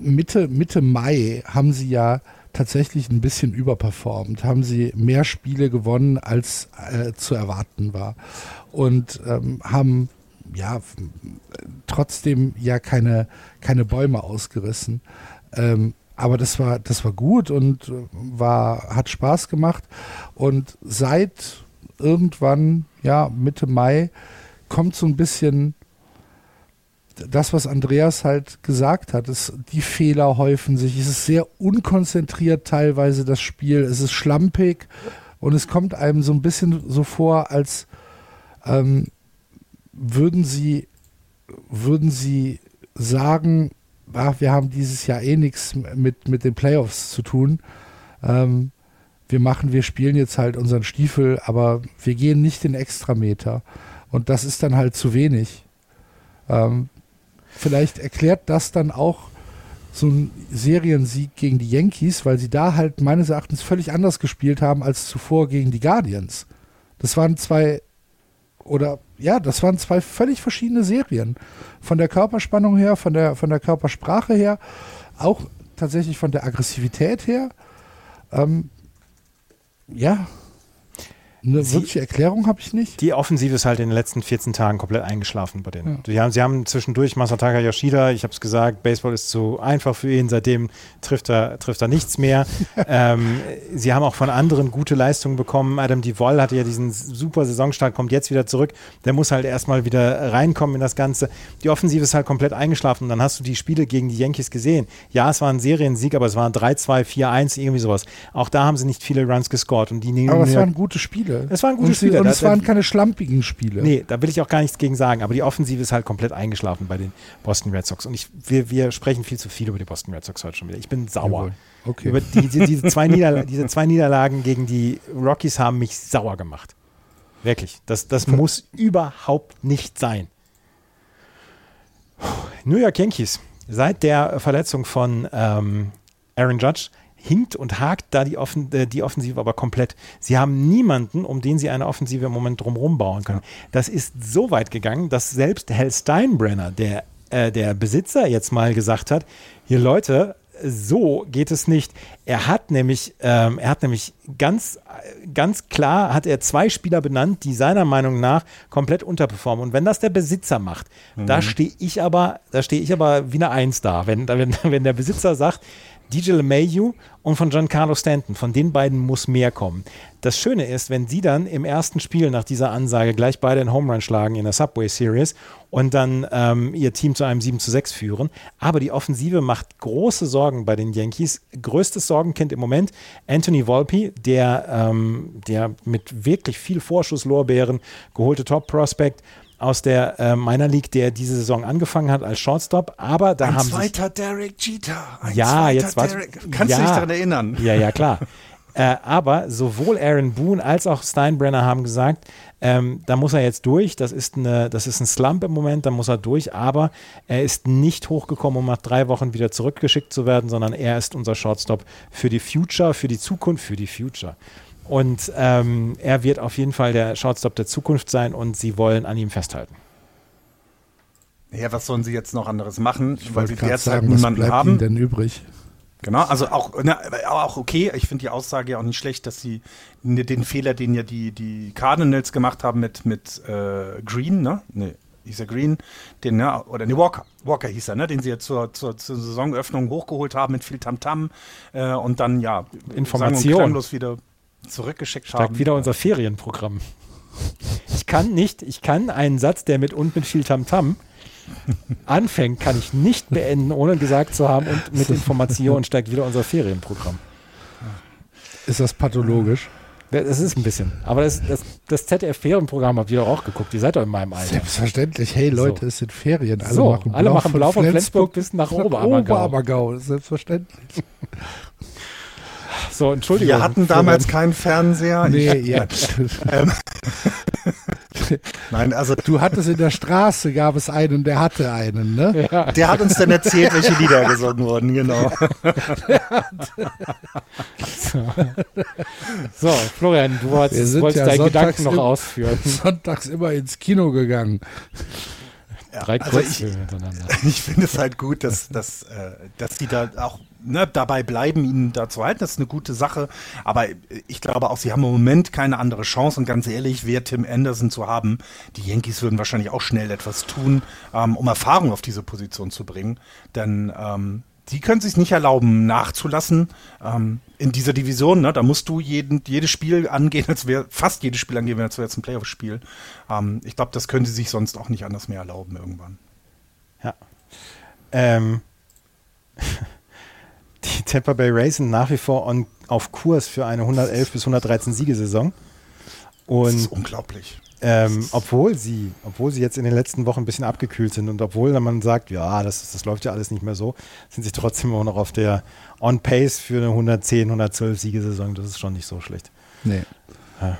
Mitte, Mitte Mai haben sie ja tatsächlich ein bisschen überperformt, haben sie mehr Spiele gewonnen, als äh, zu erwarten war. Und ähm, haben ja trotzdem ja keine, keine Bäume ausgerissen. Ähm, aber das war, das war gut und war, hat Spaß gemacht. Und seit irgendwann, ja, Mitte Mai, kommt so ein bisschen das, was Andreas halt gesagt hat, ist, die Fehler häufen sich. Es ist sehr unkonzentriert teilweise das Spiel. Es ist schlampig und es kommt einem so ein bisschen so vor, als ähm, würden sie, würden sie sagen, ach, wir haben dieses Jahr eh nichts mit, mit den Playoffs zu tun. Ähm, wir machen, wir spielen jetzt halt unseren Stiefel, aber wir gehen nicht den Extrameter. Und das ist dann halt zu wenig. Ähm, Vielleicht erklärt das dann auch so ein Seriensieg gegen die Yankees, weil sie da halt meines Erachtens völlig anders gespielt haben als zuvor gegen die Guardians. Das waren zwei oder ja, das waren zwei völlig verschiedene Serien. Von der Körperspannung her, von der, von der Körpersprache her, auch tatsächlich von der Aggressivität her. Ähm, ja, eine sie, wirkliche Erklärung habe ich nicht. Die Offensive ist halt in den letzten 14 Tagen komplett eingeschlafen bei denen. Ja. Sie, haben, sie haben zwischendurch Masataka Yoshida, ich habe es gesagt, Baseball ist zu einfach für ihn, seitdem trifft er, trifft er nichts mehr. [LAUGHS] ähm, sie haben auch von anderen gute Leistungen bekommen. Adam Duvall hatte ja diesen super Saisonstart, kommt jetzt wieder zurück. Der muss halt erstmal wieder reinkommen in das Ganze. Die Offensive ist halt komplett eingeschlafen. Und dann hast du die Spiele gegen die Yankees gesehen. Ja, es war ein Seriensieg, aber es waren 3-2, 4-1, irgendwie sowas. Auch da haben sie nicht viele Runs gescored. Und die aber es waren gute Spiele. Spiele. Es waren gute und Spiele. Und es waren keine schlampigen Spiele. Nee, da will ich auch gar nichts gegen sagen. Aber die Offensive ist halt komplett eingeschlafen bei den Boston Red Sox. Und ich, wir, wir sprechen viel zu viel über die Boston Red Sox heute schon wieder. Ich bin sauer. Okay. Über die, die, diese, zwei [LAUGHS] diese zwei Niederlagen gegen die Rockies haben mich sauer gemacht. Wirklich. Das, das muss überhaupt nicht sein. New York Yankees. Seit der Verletzung von ähm, Aaron Judge hinkt und hakt da die, Offen äh, die Offensive aber komplett. Sie haben niemanden, um den sie eine Offensive im Moment drumherum bauen können. Das ist so weit gegangen, dass selbst Hal Steinbrenner, der, äh, der Besitzer, jetzt mal gesagt hat, hier Leute, so geht es nicht. Er hat nämlich, ähm, er hat nämlich ganz, ganz klar hat er zwei Spieler benannt, die seiner Meinung nach komplett unterperformen. Und wenn das der Besitzer macht, mhm. da stehe ich aber, da stehe ich aber wie eine Eins da. Wenn, wenn, [LAUGHS] wenn der Besitzer sagt, DJ LeMayu und von Giancarlo Stanton. Von den beiden muss mehr kommen. Das Schöne ist, wenn sie dann im ersten Spiel nach dieser Ansage gleich beide einen Home Run schlagen in der Subway Series und dann ähm, ihr Team zu einem 7 zu 6 führen. Aber die Offensive macht große Sorgen bei den Yankees. Größtes Sorgenkind im Moment Anthony Volpe, der, ähm, der mit wirklich viel Vorschusslorbeeren geholte Top-Prospect aus der äh, Minor League, der diese Saison angefangen hat als Shortstop, aber da ein haben zweiter Derek Jeter. Ein ja, jetzt war Kannst ja, du dich daran erinnern? Ja, ja, klar. [LAUGHS] äh, aber sowohl Aaron Boone als auch Steinbrenner haben gesagt, ähm, da muss er jetzt durch. Das ist, eine, das ist ein Slump im Moment, da muss er durch. Aber er ist nicht hochgekommen, um nach drei Wochen wieder zurückgeschickt zu werden, sondern er ist unser Shortstop für die Future, für die Zukunft, für die Future. Und ähm, er wird auf jeden Fall der Shortstop der Zukunft sein und sie wollen an ihm festhalten. Ja, was sollen sie jetzt noch anderes machen? Ich weil sie derzeit sagen, niemanden was bleibt haben. Ihnen denn übrig? Genau, also auch, na, auch okay. Ich finde die Aussage ja auch nicht schlecht, dass sie den Fehler, den ja die, die Cardinals gemacht haben mit, mit äh, Green, ne? Nee, hieß er Green, den, ne, oder ne, Walker, Walker hieß er, ne, den sie jetzt zur, zur, zur Saisonöffnung hochgeholt haben mit viel Tamtam -Tam, äh, und dann, ja, Information. wieder zurückgeschickt Steigt haben. wieder unser Ferienprogramm. Ich kann nicht, ich kann einen Satz, der mit und mit viel Tamtam anfängt, kann ich nicht beenden, ohne gesagt zu haben und mit Information steigt wieder unser Ferienprogramm. Ist das pathologisch? Das ist ein bisschen. Aber das, das, das ZDF-Ferienprogramm habt ihr doch auch geguckt. Ihr seid doch in meinem Alter. Selbstverständlich. Hey Leute, so. es sind Ferien. Alle so, machen alle machen Blau von Flensburg, Flensburg bis nach Oberammergau. Oberammergau, selbstverständlich. So, Entschuldigung. Wir hatten damals keinen Fernseher. Nee, ich, ja. [LAUGHS] ähm, [LAUGHS] Nein, also du hattest in der Straße gab es einen, der hatte einen, ne? Ja. Der hat uns dann erzählt, welche Lieder gesungen wurden, genau. [LAUGHS] so. so, Florian, du wolltest, wolltest ja deinen Gedanken noch ausführen. Sonntags immer ins Kino gegangen. Ja, Drei also Kurzfilme hintereinander. Ich finde es halt gut, dass, dass, äh, dass die da auch ne, dabei bleiben, ihn da zu halten. Das ist eine gute Sache. Aber ich glaube auch, sie haben im Moment keine andere Chance. Und ganz ehrlich, wer Tim Anderson zu haben, die Yankees würden wahrscheinlich auch schnell etwas tun, ähm, um Erfahrung auf diese Position zu bringen. Denn ähm, die können sich nicht erlauben, nachzulassen ähm, in dieser Division. Ne? Da musst du jeden, jedes Spiel angehen, als wäre fast jedes Spiel angehen, als wäre es ein Playoff-Spiel. Ähm, ich glaube, das können sie sich sonst auch nicht anders mehr erlauben irgendwann. Ja. Ähm. [LAUGHS] Tampa Bay Rays sind nach wie vor on, auf Kurs für eine 111 bis 113 Siegesaison. Und das ist unglaublich. Ähm, obwohl sie, obwohl sie jetzt in den letzten Wochen ein bisschen abgekühlt sind und obwohl man sagt, ja, das, das läuft ja alles nicht mehr so, sind sie trotzdem immer noch auf der On Pace für eine 110, 112 Siegesaison. Das ist schon nicht so schlecht. Nee. Ja.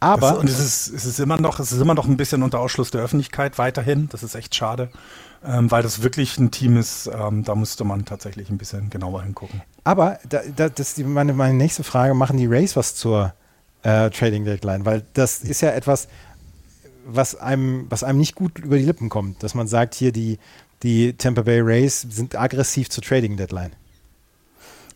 Aber das, und es ist, es ist immer noch, es ist immer noch ein bisschen unter Ausschluss der Öffentlichkeit weiterhin. Das ist echt schade ähm, weil das wirklich ein Team ist, ähm, da müsste man tatsächlich ein bisschen genauer hingucken. Aber da, da, das die, meine, meine nächste Frage, machen die Rays was zur äh, Trading Deadline? Weil das ist ja etwas, was einem, was einem nicht gut über die Lippen kommt, dass man sagt, hier die, die Tampa Bay Rays sind aggressiv zur Trading Deadline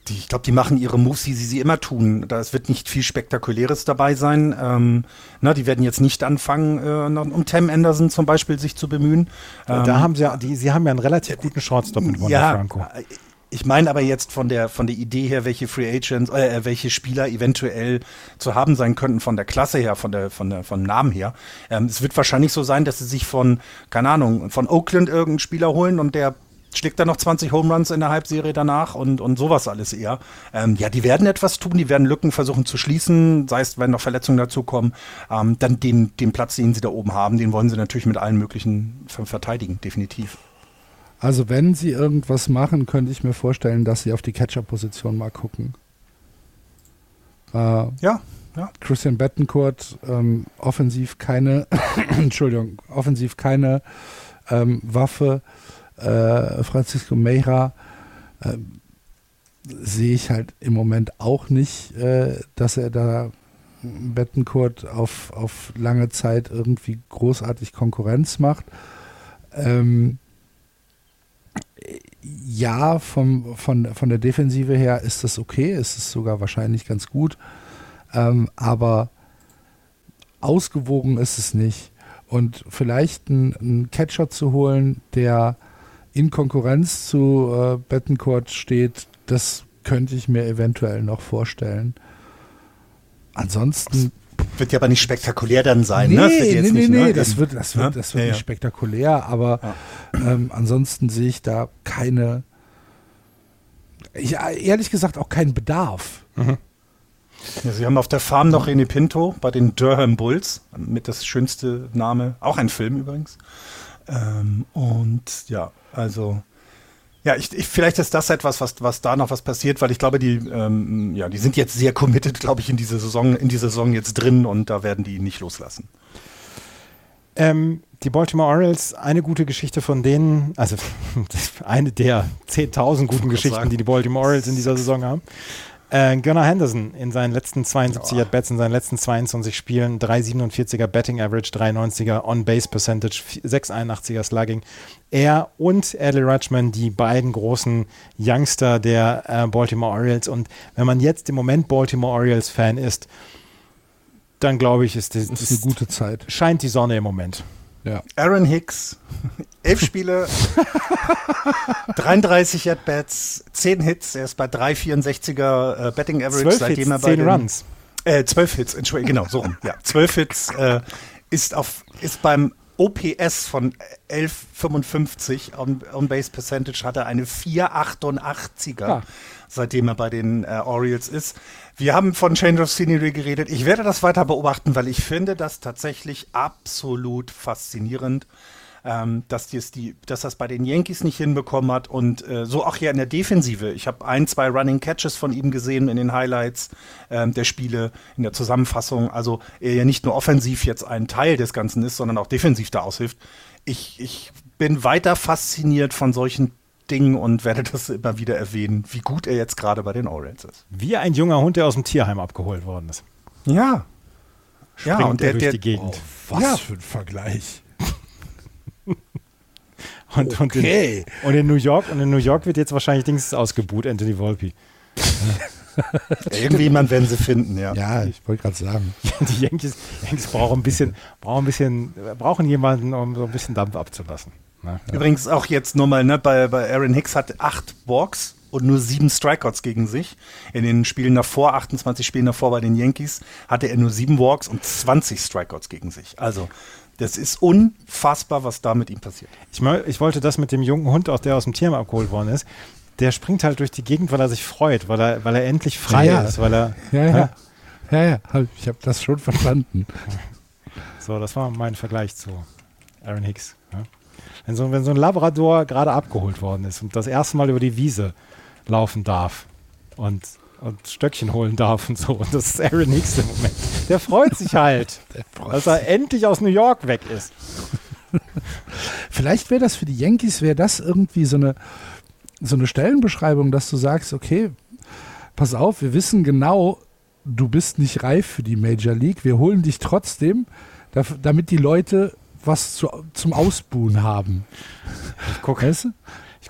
die, ich glaube, die machen ihre Moves, wie sie sie immer tun. Da es wird nicht viel Spektakuläres dabei sein. Ähm, na, die werden jetzt nicht anfangen, äh, um Tam Anderson zum Beispiel sich zu bemühen. Ähm, da haben sie ja, die, sie haben ja einen relativ guten Shortstop mit Wanda ja, Franco. Äh, ich meine aber jetzt von der von der Idee her, welche Free Agents, äh, welche Spieler eventuell zu haben sein könnten von der Klasse her, von der von der vom Namen her. Ähm, es wird wahrscheinlich so sein, dass sie sich von keine Ahnung von Oakland irgendeinen Spieler holen und der schlägt er noch 20 Home Runs in der Halbserie danach und, und sowas alles eher. Ähm, ja, die werden etwas tun, die werden Lücken versuchen zu schließen, sei es, wenn noch Verletzungen dazukommen. Ähm, dann den, den Platz, den sie da oben haben, den wollen sie natürlich mit allen möglichen verteidigen, definitiv. Also wenn sie irgendwas machen, könnte ich mir vorstellen, dass sie auf die Catcher-Position mal gucken. Äh, ja, ja. Christian Bettencourt, ähm, offensiv keine, [COUGHS] Entschuldigung, offensiv keine ähm, Waffe äh, Francisco Meira äh, sehe ich halt im Moment auch nicht, äh, dass er da Bettencourt auf, auf lange Zeit irgendwie großartig Konkurrenz macht. Ähm, ja, vom, von, von der Defensive her ist das okay, ist es sogar wahrscheinlich ganz gut, ähm, aber ausgewogen ist es nicht. Und vielleicht einen Catcher zu holen, der in Konkurrenz zu äh, Bettencourt steht, das könnte ich mir eventuell noch vorstellen. Ansonsten. Wird ja aber nicht spektakulär dann sein, nee, ne? Nee, nee, nicht, nee, ne? das wird, das wird, das wird ja, nicht ja. spektakulär, aber ähm, ansonsten sehe ich da keine, ich, ehrlich gesagt auch keinen Bedarf. Mhm. Ja, Sie haben auf der Farm noch René Pinto bei den Durham Bulls, mit das schönste Name, auch ein Film übrigens. Ähm, und ja, also ja, ich, ich, vielleicht ist das etwas, was, was da noch was passiert, weil ich glaube, die, ähm, ja, die sind jetzt sehr committed, glaube ich, in diese Saison, in diese Saison jetzt drin und da werden die nicht loslassen. Ähm, die Baltimore Orioles, eine gute Geschichte von denen, also [LAUGHS] eine der 10.000 guten Geschichten, sagen. die die Baltimore Orioles in dieser Saison haben. Äh, Gunnar Henderson in seinen letzten 72 At-Bats, in seinen letzten 22 Spielen, 3,47er Betting Average, 3,90er On-Base Percentage, 6,81er Slugging. Er und Adley Rutschman, die beiden großen Youngster der äh, Baltimore Orioles. Und wenn man jetzt im Moment Baltimore Orioles Fan ist, dann glaube ich, ist das ist eine gute Zeit. Scheint die Sonne im Moment. Ja. Aaron Hicks, [LAUGHS] elf Spiele, [LAUGHS] 33 At-Bats, 10 Hits, er ist bei 3,64er äh, Betting Average, seitdem Hits, er bei 10 den, Runs. Äh, 12 Hits, Entschuldigung, genau, so rum. Ja, 12 Hits äh, ist, auf, ist beim OPS von 11,55 on, on Base Percentage hat er eine 4,88er, ja. seitdem er bei den äh, Orioles ist. Wir haben von Change of Scenery geredet. Ich werde das weiter beobachten, weil ich finde das tatsächlich absolut faszinierend, ähm, dass, die, dass das bei den Yankees nicht hinbekommen hat und äh, so auch hier in der Defensive. Ich habe ein, zwei Running Catches von ihm gesehen in den Highlights ähm, der Spiele, in der Zusammenfassung. Also er ja nicht nur offensiv jetzt ein Teil des Ganzen ist, sondern auch defensiv da aushilft. Ich, ich bin weiter fasziniert von solchen Ding und werde das immer wieder erwähnen, wie gut er jetzt gerade bei den Orioles ist. Wie ein junger Hund, der aus dem Tierheim abgeholt worden ist. Ja. Springt ja, und der, durch der, die Gegend. Oh, was ja. für ein Vergleich. [LAUGHS] und, und, okay. in, und, in, New York und in New York wird jetzt wahrscheinlich Dings ausgebuht, Anthony Volpi. [LAUGHS] Irgendjemand werden sie finden, ja. Ja, ich wollte gerade sagen. [LAUGHS] Die Yankees, Yankees brauchen ein bisschen, brauchen ein bisschen, brauchen jemanden, um so ein bisschen Dampf abzulassen. Ne? Übrigens auch jetzt nur mal, ne, bei, bei Aaron Hicks hat acht Walks und nur sieben Strikeouts gegen sich. In den Spielen davor, 28 Spielen davor bei den Yankees, hatte er nur sieben Walks und 20 Strikeouts gegen sich. Also, das ist unfassbar, was da mit ihm passiert. Ich, ich wollte das mit dem jungen Hund, auch der aus dem Tierheim abgeholt worden ist, der springt halt durch die Gegend, weil er sich freut, weil er, weil er endlich frei ja, ist, weil er. Ja, ja. Ja, ja, ich habe das schon verstanden. [LAUGHS] So, das war mein Vergleich zu Aaron Hicks. Wenn so, wenn so ein Labrador gerade abgeholt worden ist und das erste Mal über die Wiese laufen darf und, und Stöckchen holen darf und so. Und das ist Aaron Hicks im Moment. Der freut sich halt, [LAUGHS] freut dass er sich. endlich aus New York weg ist. [LAUGHS] Vielleicht wäre das für die Yankees, wäre das irgendwie so eine, so eine Stellenbeschreibung, dass du sagst, okay, pass auf, wir wissen genau, du bist nicht reif für die Major League, wir holen dich trotzdem, damit die Leute was zu, zum Ausbuhen haben. Ich gucke weißt du?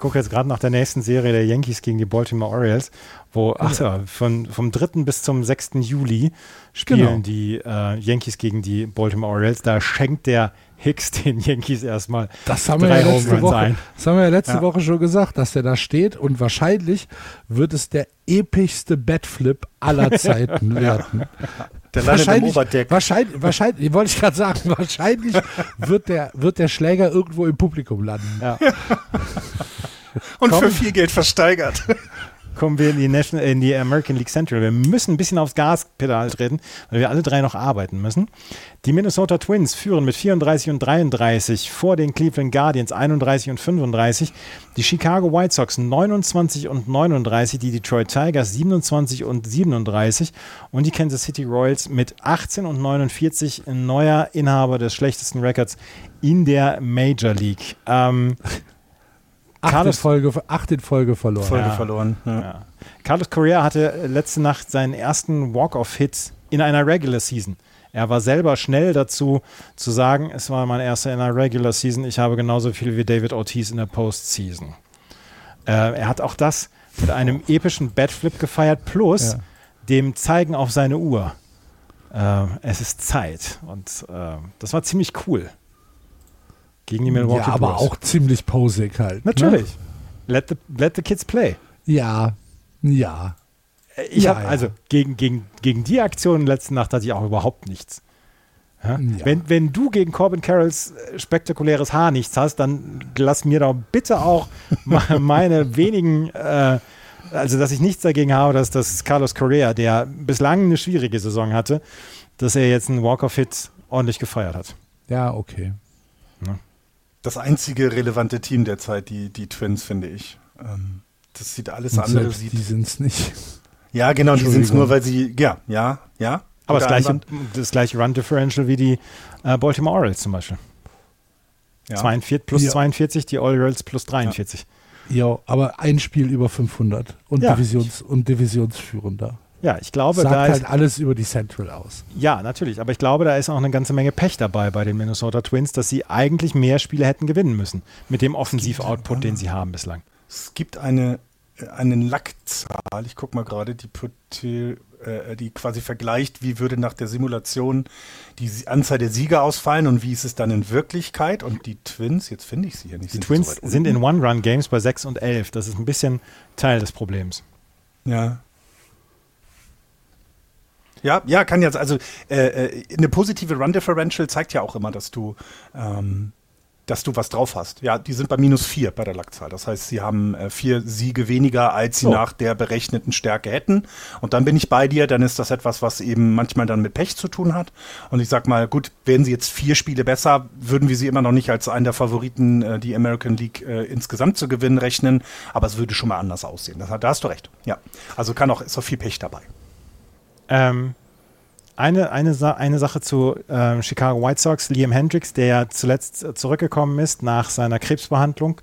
guck jetzt gerade nach der nächsten Serie der Yankees gegen die Baltimore Orioles, wo, ach ja, von, vom 3. bis zum 6. Juli spielen genau. die äh, Yankees gegen die Baltimore Orioles. Da schenkt der Hicks den Yankees erstmal das haben drei wir ja letzte Woche, ein. Das haben wir ja letzte ja. Woche schon gesagt, dass der da steht und wahrscheinlich wird es der epischste Batflip aller [LAUGHS] Zeiten werden. Der wahrscheinlich, im Oberdeck. Wahrscheinlich, wahrscheinlich wollte ich gerade sagen, [LAUGHS] wahrscheinlich wird der, wird der Schläger irgendwo im Publikum landen. Ja. Und Komm. für viel Geld versteigert kommen wir in die, National, in die American League Central. Wir müssen ein bisschen aufs Gaspedal treten, weil wir alle drei noch arbeiten müssen. Die Minnesota Twins führen mit 34 und 33 vor den Cleveland Guardians 31 und 35. Die Chicago White Sox 29 und 39. Die Detroit Tigers 27 und 37. Und die Kansas City Royals mit 18 und 49. Neuer Inhaber des schlechtesten Records in der Major League. Ähm, [LAUGHS] acht, in Folge, acht in Folge verloren. Folge ja. verloren. Ja. Ja. Carlos Correa hatte letzte Nacht seinen ersten Walk-Off-Hit in einer Regular Season. Er war selber schnell dazu zu sagen, es war mein erster in einer Regular Season. Ich habe genauso viel wie David Ortiz in der Postseason. Äh, er hat auch das mit einem epischen Batflip gefeiert, plus Ja. dem Zeigen auf seine Uhr. Äh, es ist Zeit. Und äh, das war ziemlich cool. Gegen die Milwaukee ja, aber Brewers. auch ziemlich posig halt. Natürlich. Let, the, let the kids play. Ne? Ja, ja. Ich Ja, habe ja. also gegen, gegen, gegen die Aktion letzte Nacht hatte ich auch überhaupt nichts. Ja? Ja. Wenn, wenn du gegen Corbin Carrolls äh, spektakuläres Haar nichts hast, dann lass mir doch bitte auch [LAUGHS] me- meine wenigen, äh, also dass ich nichts dagegen habe, dass das Carlos Correa, der bislang eine schwierige Saison hatte, dass er jetzt einen Walk-of-Hit ordentlich gefeiert hat. Ja, okay. Das einzige relevante Team derzeit, die, die Twins, finde ich. Ähm, das sieht alles Und andere. Sieht, die sind es nicht. ja, genau, die sind es nur, weil sie. Ja, ja, ja. Aber das gleiche, das gleiche Run-Differential wie die äh, Baltimore Orioles zum Beispiel. Ja. 42, plus Ja. 42, die Orioles plus 43. Ja, aber ein Spiel über 500 und, Ja. Divisions und Divisionsführender. Ja, ich glaube, Sagt da halt ist, alles über die Central aus. ja, natürlich, aber ich glaube, da ist auch eine ganze Menge Pech dabei bei den Minnesota Twins, dass sie eigentlich mehr Spiele hätten gewinnen müssen mit dem Offensiv-Output, den sie haben bislang. Es gibt eine, äh, eine Lackzahl, ich gucke mal gerade, die, äh, die quasi vergleicht, wie würde nach der Simulation die Anzahl der Sieger ausfallen und wie ist es dann in Wirklichkeit. Und die Twins, jetzt finde ich sie hier nicht. Die so Twins weit sind in? One-Run-Games bei 6 und 11. Das ist ein bisschen Teil des Problems. Ja. Ja, ja, kann jetzt, also äh, äh, eine positive Run Differential zeigt ja auch immer, dass du, ähm, dass du was drauf hast. Ja, die sind bei minus vier bei der Lackzahl. Das heißt, sie haben äh, vier Siege weniger, als sie So. nach der berechneten Stärke hätten. Und dann bin ich bei dir, dann ist das etwas, was eben manchmal dann mit Pech zu tun hat. Und ich sag mal, gut, wären sie jetzt vier Spiele besser, würden wir sie immer noch nicht als einen der Favoriten, äh, die American League äh, insgesamt zu gewinnen, rechnen. Aber es würde schon mal anders aussehen. Das, da hast du recht. Ja. Also kann auch, ist auch viel Pech dabei. Ähm, eine, eine, eine Sache zu ähm, Chicago White Sox. Liam Hendricks, der ja zuletzt äh, zurückgekommen ist nach seiner Krebsbehandlung,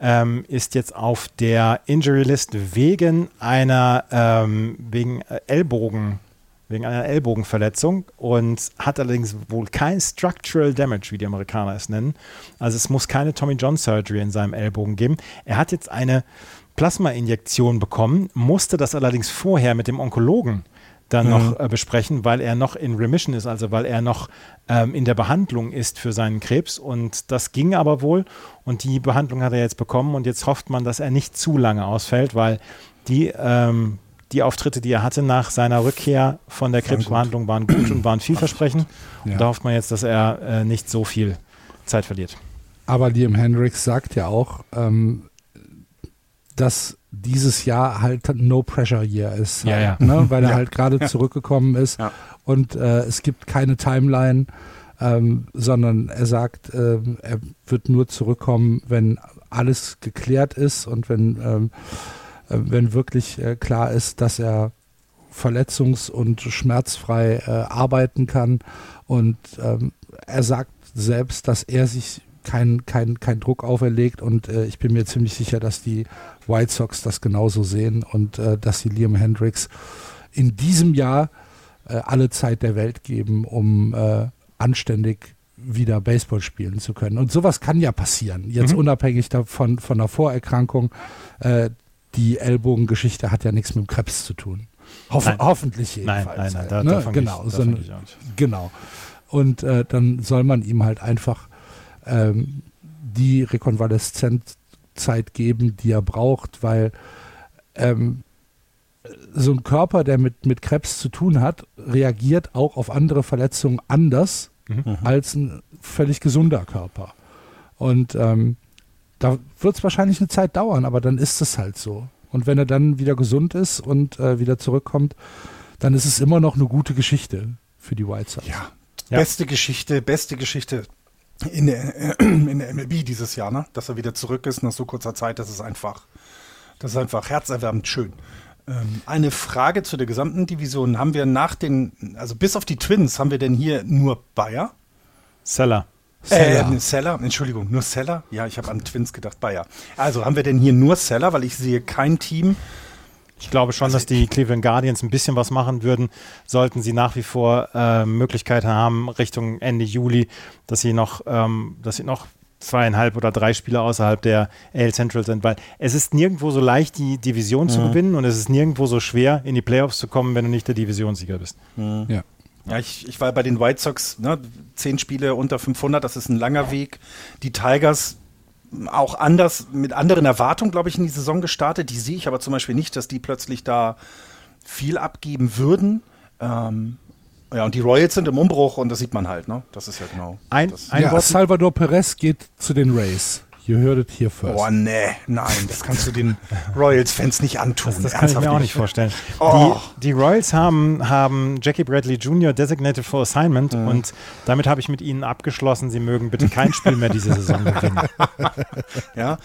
ähm, ist jetzt auf der Injury List wegen einer ähm, wegen äh, Ellbogen wegen einer Ellbogenverletzung und hat allerdings wohl kein Structural Damage, wie die Amerikaner es nennen. Also es muss keine Tommy John Surgery in seinem Ellbogen geben. Er hat jetzt eine Plasmainjektion bekommen, musste das allerdings vorher mit dem Onkologen dann noch äh, besprechen, weil er noch in Remission ist, also weil er noch ähm, in der Behandlung ist für seinen Krebs. Und das ging aber wohl. Und die Behandlung hat er jetzt bekommen. Und jetzt hofft man, dass er nicht zu lange ausfällt, weil die, ähm, die Auftritte, die er hatte nach seiner Rückkehr von der Krebsbehandlung, waren gut und waren vielversprechend. Ja. Und da hofft man jetzt, dass er äh, nicht so viel Zeit verliert. Aber Liam Hendricks sagt ja auch, ähm, dass dieses Jahr halt ein No-Pressure-Year ist. Ja, ja. Ne? Weil er Ja. halt gerade zurückgekommen ist und äh, es gibt keine Timeline, ähm, sondern er sagt, ähm, er wird nur zurückkommen, wenn alles geklärt ist und wenn, ähm, äh, wenn wirklich äh, klar ist, dass er verletzungs- und schmerzfrei äh, arbeiten kann. Und ähm, er sagt selbst, dass er sich keinen kein, kein Druck auferlegt und äh, ich bin mir ziemlich sicher, dass die White Sox das genauso sehen und äh, dass sie Liam Hendricks in diesem Jahr äh, alle Zeit der Welt geben, um äh, anständig wieder Baseball spielen zu können. Und sowas kann ja passieren, jetzt Mhm. unabhängig davon von der Vorerkrankung. Äh, die Ellbogengeschichte hat ja nichts mit dem Krebs zu tun. Hoff Nein. Hoffentlich Nein, jedenfalls. nein, nein, halt, da, ne? davon genau, ich, davon nicht. Genau. Und äh, dann soll man ihm halt einfach ähm, die Rekonvaleszenzzeit geben, die er braucht, weil ähm, so ein Körper, der mit, mit Krebs zu tun hat, reagiert auch auf andere Verletzungen anders Mhm. als ein völlig gesunder Körper. Und ähm, da wird es wahrscheinlich eine Zeit dauern, aber dann ist es halt so. Und wenn er dann wieder gesund ist und äh, wieder zurückkommt, dann ist es immer noch eine gute Geschichte für die White Sox. Ja, Ja. beste Geschichte, beste Geschichte in der, [CLEARS THROAT] in der MLB dieses Jahr, ne? Dass er wieder zurück ist nach so kurzer Zeit, das ist einfach, das ist einfach herzerwärmend schön. Ähm, eine Frage zu der gesamten Division. Haben wir nach den, also bis auf die Twins, haben wir denn hier nur Bayer? Seller. Seller. Äh, Seller, Entschuldigung, nur Seller? Ja, ich habe an Twins gedacht, Bayer. Also haben wir denn hier nur Seller, weil ich sehe kein Team. Ich glaube schon, Also dass die Cleveland Guardians ein bisschen was machen würden, sollten sie nach wie vor äh, Möglichkeiten haben, Richtung Ende Juli, dass sie noch, ähm, dass sie noch zweieinhalb oder drei Spieler außerhalb der AL Central sind, weil es ist nirgendwo so leicht, die Division zu gewinnen und es ist nirgendwo so schwer, in die Playoffs zu kommen, wenn du nicht der Divisionssieger bist. Ja. Ja, ich, ich war bei den White Sox, ne, zehn Spiele unter 500, das ist ein langer Weg. Die Tigers auch anders, mit anderen Erwartungen, glaube ich, in die Saison gestartet. Die sehe ich aber zum Beispiel nicht, dass die plötzlich da viel abgeben würden. Ähm, ja, und die Royals sind im Umbruch und das sieht man halt, ne? Das ist ja genau. Ein, das. ein ja, Wort, Salvador Perez geht zu den Rays. Heard it here first. Oh, nee, nein, das kannst du den Royals-Fans nicht antun. Das, das kann ich mir auch nicht vorstellen. Oh. Die, die Royals haben, haben Jackie Bradley Jr. designated for assignment und damit habe ich mit ihnen abgeschlossen, sie mögen bitte kein Spiel mehr diese Saison gewinnen. [LAUGHS] Ja,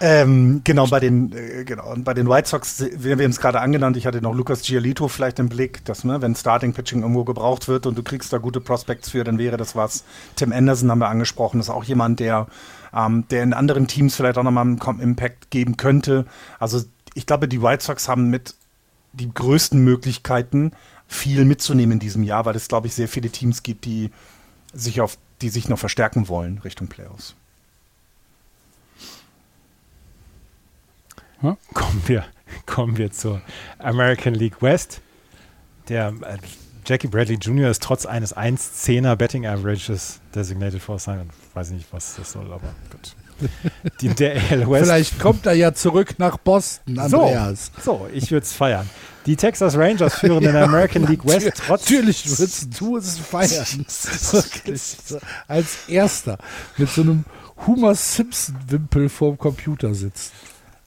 ähm, genau, bei den, äh, genau, und bei den White Sox, wir, wir haben es gerade angenannt, ich hatte noch Lucas Giolito vielleicht im Blick, dass, ne, wenn Starting Pitching irgendwo gebraucht wird und du kriegst da gute Prospects für, dann wäre das was. Tim Anderson haben wir angesprochen, das ist auch jemand, der, ähm, der in anderen Teams vielleicht auch nochmal einen Impact geben könnte. Also ich glaube, die White Sox haben mit die größten Möglichkeiten, viel mitzunehmen in diesem Jahr, weil es, glaube ich, sehr viele Teams gibt, die sich auf, die sich noch verstärken wollen Richtung Playoffs. Kommen wir, [LAUGHS] kommen wir zur American League West. Der äh, Jackie Bradley Jr. ist trotz eines 1,10er Betting Averages designated for assignment. Weiß nicht, was das soll, aber gut. Die, der AL West. Vielleicht kommt er ja zurück nach Boston, Andreas. So, so ich würde es feiern. Die Texas Rangers führen in der American [LAUGHS] League West trotz. Natürlich würdest du es feiern. [LAUGHS] Als erster mit so einem Homer Simpson-Wimpel vorm Computer sitzt.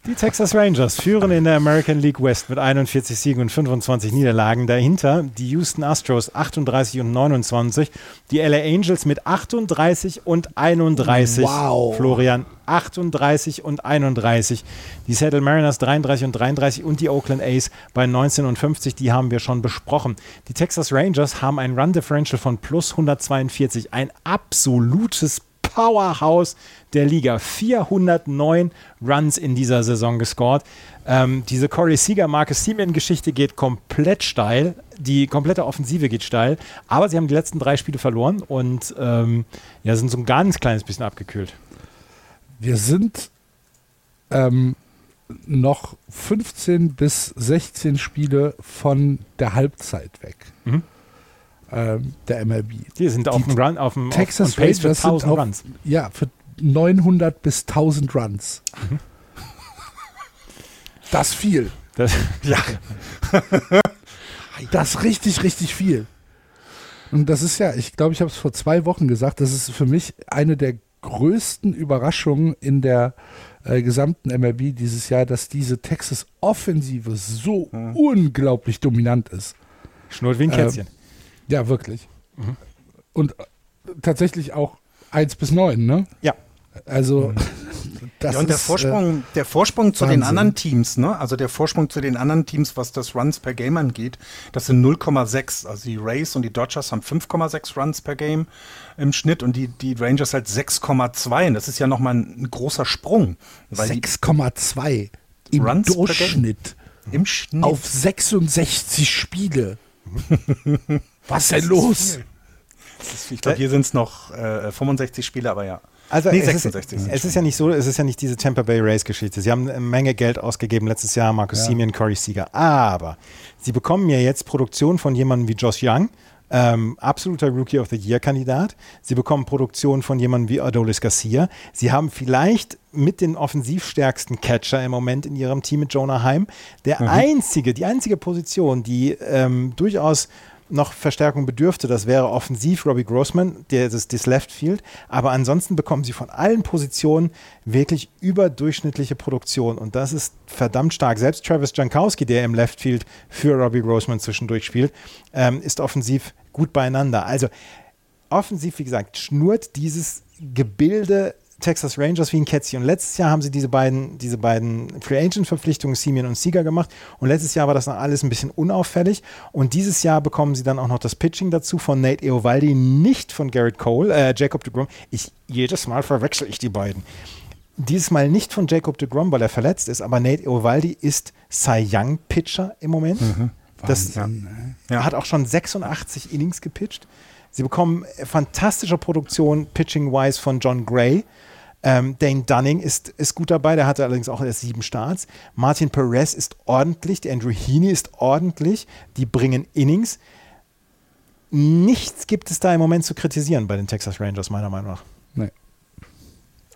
Die Texas Rangers führen in der American League West mit 41 Siegen und 25 Niederlagen. Dahinter die Houston Astros 38 und 29, die LA Angels mit 38 und 31. Wow. Florian 38 und 31. Die Seattle Mariners 33 und 33 und die Oakland A's bei 19 und 50. Die haben wir schon besprochen. Die Texas Rangers haben ein Run Differential von plus 142. Ein absolutes Powerhouse der Liga. 409 Runs in dieser Saison gescored. Ähm, diese Corey Seager, Marcus Simeon-Geschichte geht komplett steil. Die komplette Offensive geht steil. Aber sie haben die letzten drei Spiele verloren und ähm, ja, sind so ein ganz kleines bisschen abgekühlt. Wir sind ähm, noch 15 bis 16 Spiele von der Halbzeit weg. Mhm. Ähm, der MLB. Die sind auf dem Run, auf dem Texas auf, für Rangers sind 1000 auf, Runs. ja, für 900 bis 1000 Runs. Mhm. [LAUGHS] Das viel. Das, [LAUGHS] Ja, Das richtig, richtig viel. Und das ist ja, ich glaube, ich habe es vor zwei Wochen gesagt, das ist für mich eine der größten Überraschungen in der äh, gesamten MLB dieses Jahr, dass diese Texas-Offensive so unglaublich dominant ist. schnurrt wie ein Kätzchen. Ja, wirklich. Und äh, tatsächlich auch 1 bis 9, ne? ja. Also, [LAUGHS] das ja, und der ist, äh, Vorsprung, der Vorsprung zu den Wahnsinn. anderen Teams, ne? Also der Vorsprung zu den anderen Teams, was das Runs per Game angeht, das sind 0,6. Also die Rays und die Dodgers haben 5,6 Runs per Game im Schnitt und die, die Rangers halt 6,2. Und das ist ja nochmal ein, ein großer Sprung. Weil die 6,2 im Runs. Durchschnitt im Schnitt. auf 66 Spiele. [LAUGHS] Was ist denn los? Ist- ich glaube, hier sind es noch äh, 65 Spiele, aber ja. Also Nee, es, 66 ist, es ist ja nicht so, es ist ja nicht diese Tampa Bay Rays Geschichte. Sie haben eine Menge Geld ausgegeben letztes Jahr, Marcus Ja. Simeon, Corey Seager. Aber sie bekommen ja jetzt Produktion von jemandem wie Josh Young, ähm, absoluter Rookie of the Year Kandidat. Sie bekommen Produktion von jemandem wie Adolis Garcia. Sie haben vielleicht mit den offensivstärksten Catcher im Moment in ihrem Team mit Jonah Heim. Der einzige, die einzige Position, die ähm, durchaus noch Verstärkung bedürfte, das wäre offensiv Robbie Grossman, der das, das Left Field. Aber ansonsten bekommen sie von allen Positionen wirklich überdurchschnittliche Produktion. Und das ist verdammt stark. Selbst Travis Jankowski, der im Left Field für Robbie Grossman zwischendurch spielt, ähm, ist offensiv gut beieinander. Also offensiv, wie gesagt, schnurrt dieses Gebilde Texas Rangers wie ein Kätzchen. Und letztes Jahr haben sie diese beiden, diese beiden Free Agent Verpflichtungen, Simeon und Sieger gemacht. Und letztes Jahr war das noch alles ein bisschen unauffällig. Und dieses Jahr bekommen sie dann auch noch das Pitching dazu von Nate Eovaldi, nicht von Garrett Cole, äh, Jacob de Grom. Ich, jedes Mal verwechsel ich die beiden. Dieses Mal nicht von Jacob de Grom, weil er verletzt ist, aber Nate Eovaldi ist Cy Young Pitcher im Moment. Das, Wahnsinn, ey. er hat auch schon 86 Innings gepitcht. Sie bekommen fantastische Produktion pitching-wise von John Gray. Ähm, Dane Dunning ist, ist gut dabei, der hatte allerdings auch erst sieben Starts. Martin Perez ist ordentlich, der Andrew Heaney ist ordentlich, die bringen Innings. Nichts gibt es da im Moment zu kritisieren bei den Texas Rangers, meiner Meinung nach. Nee.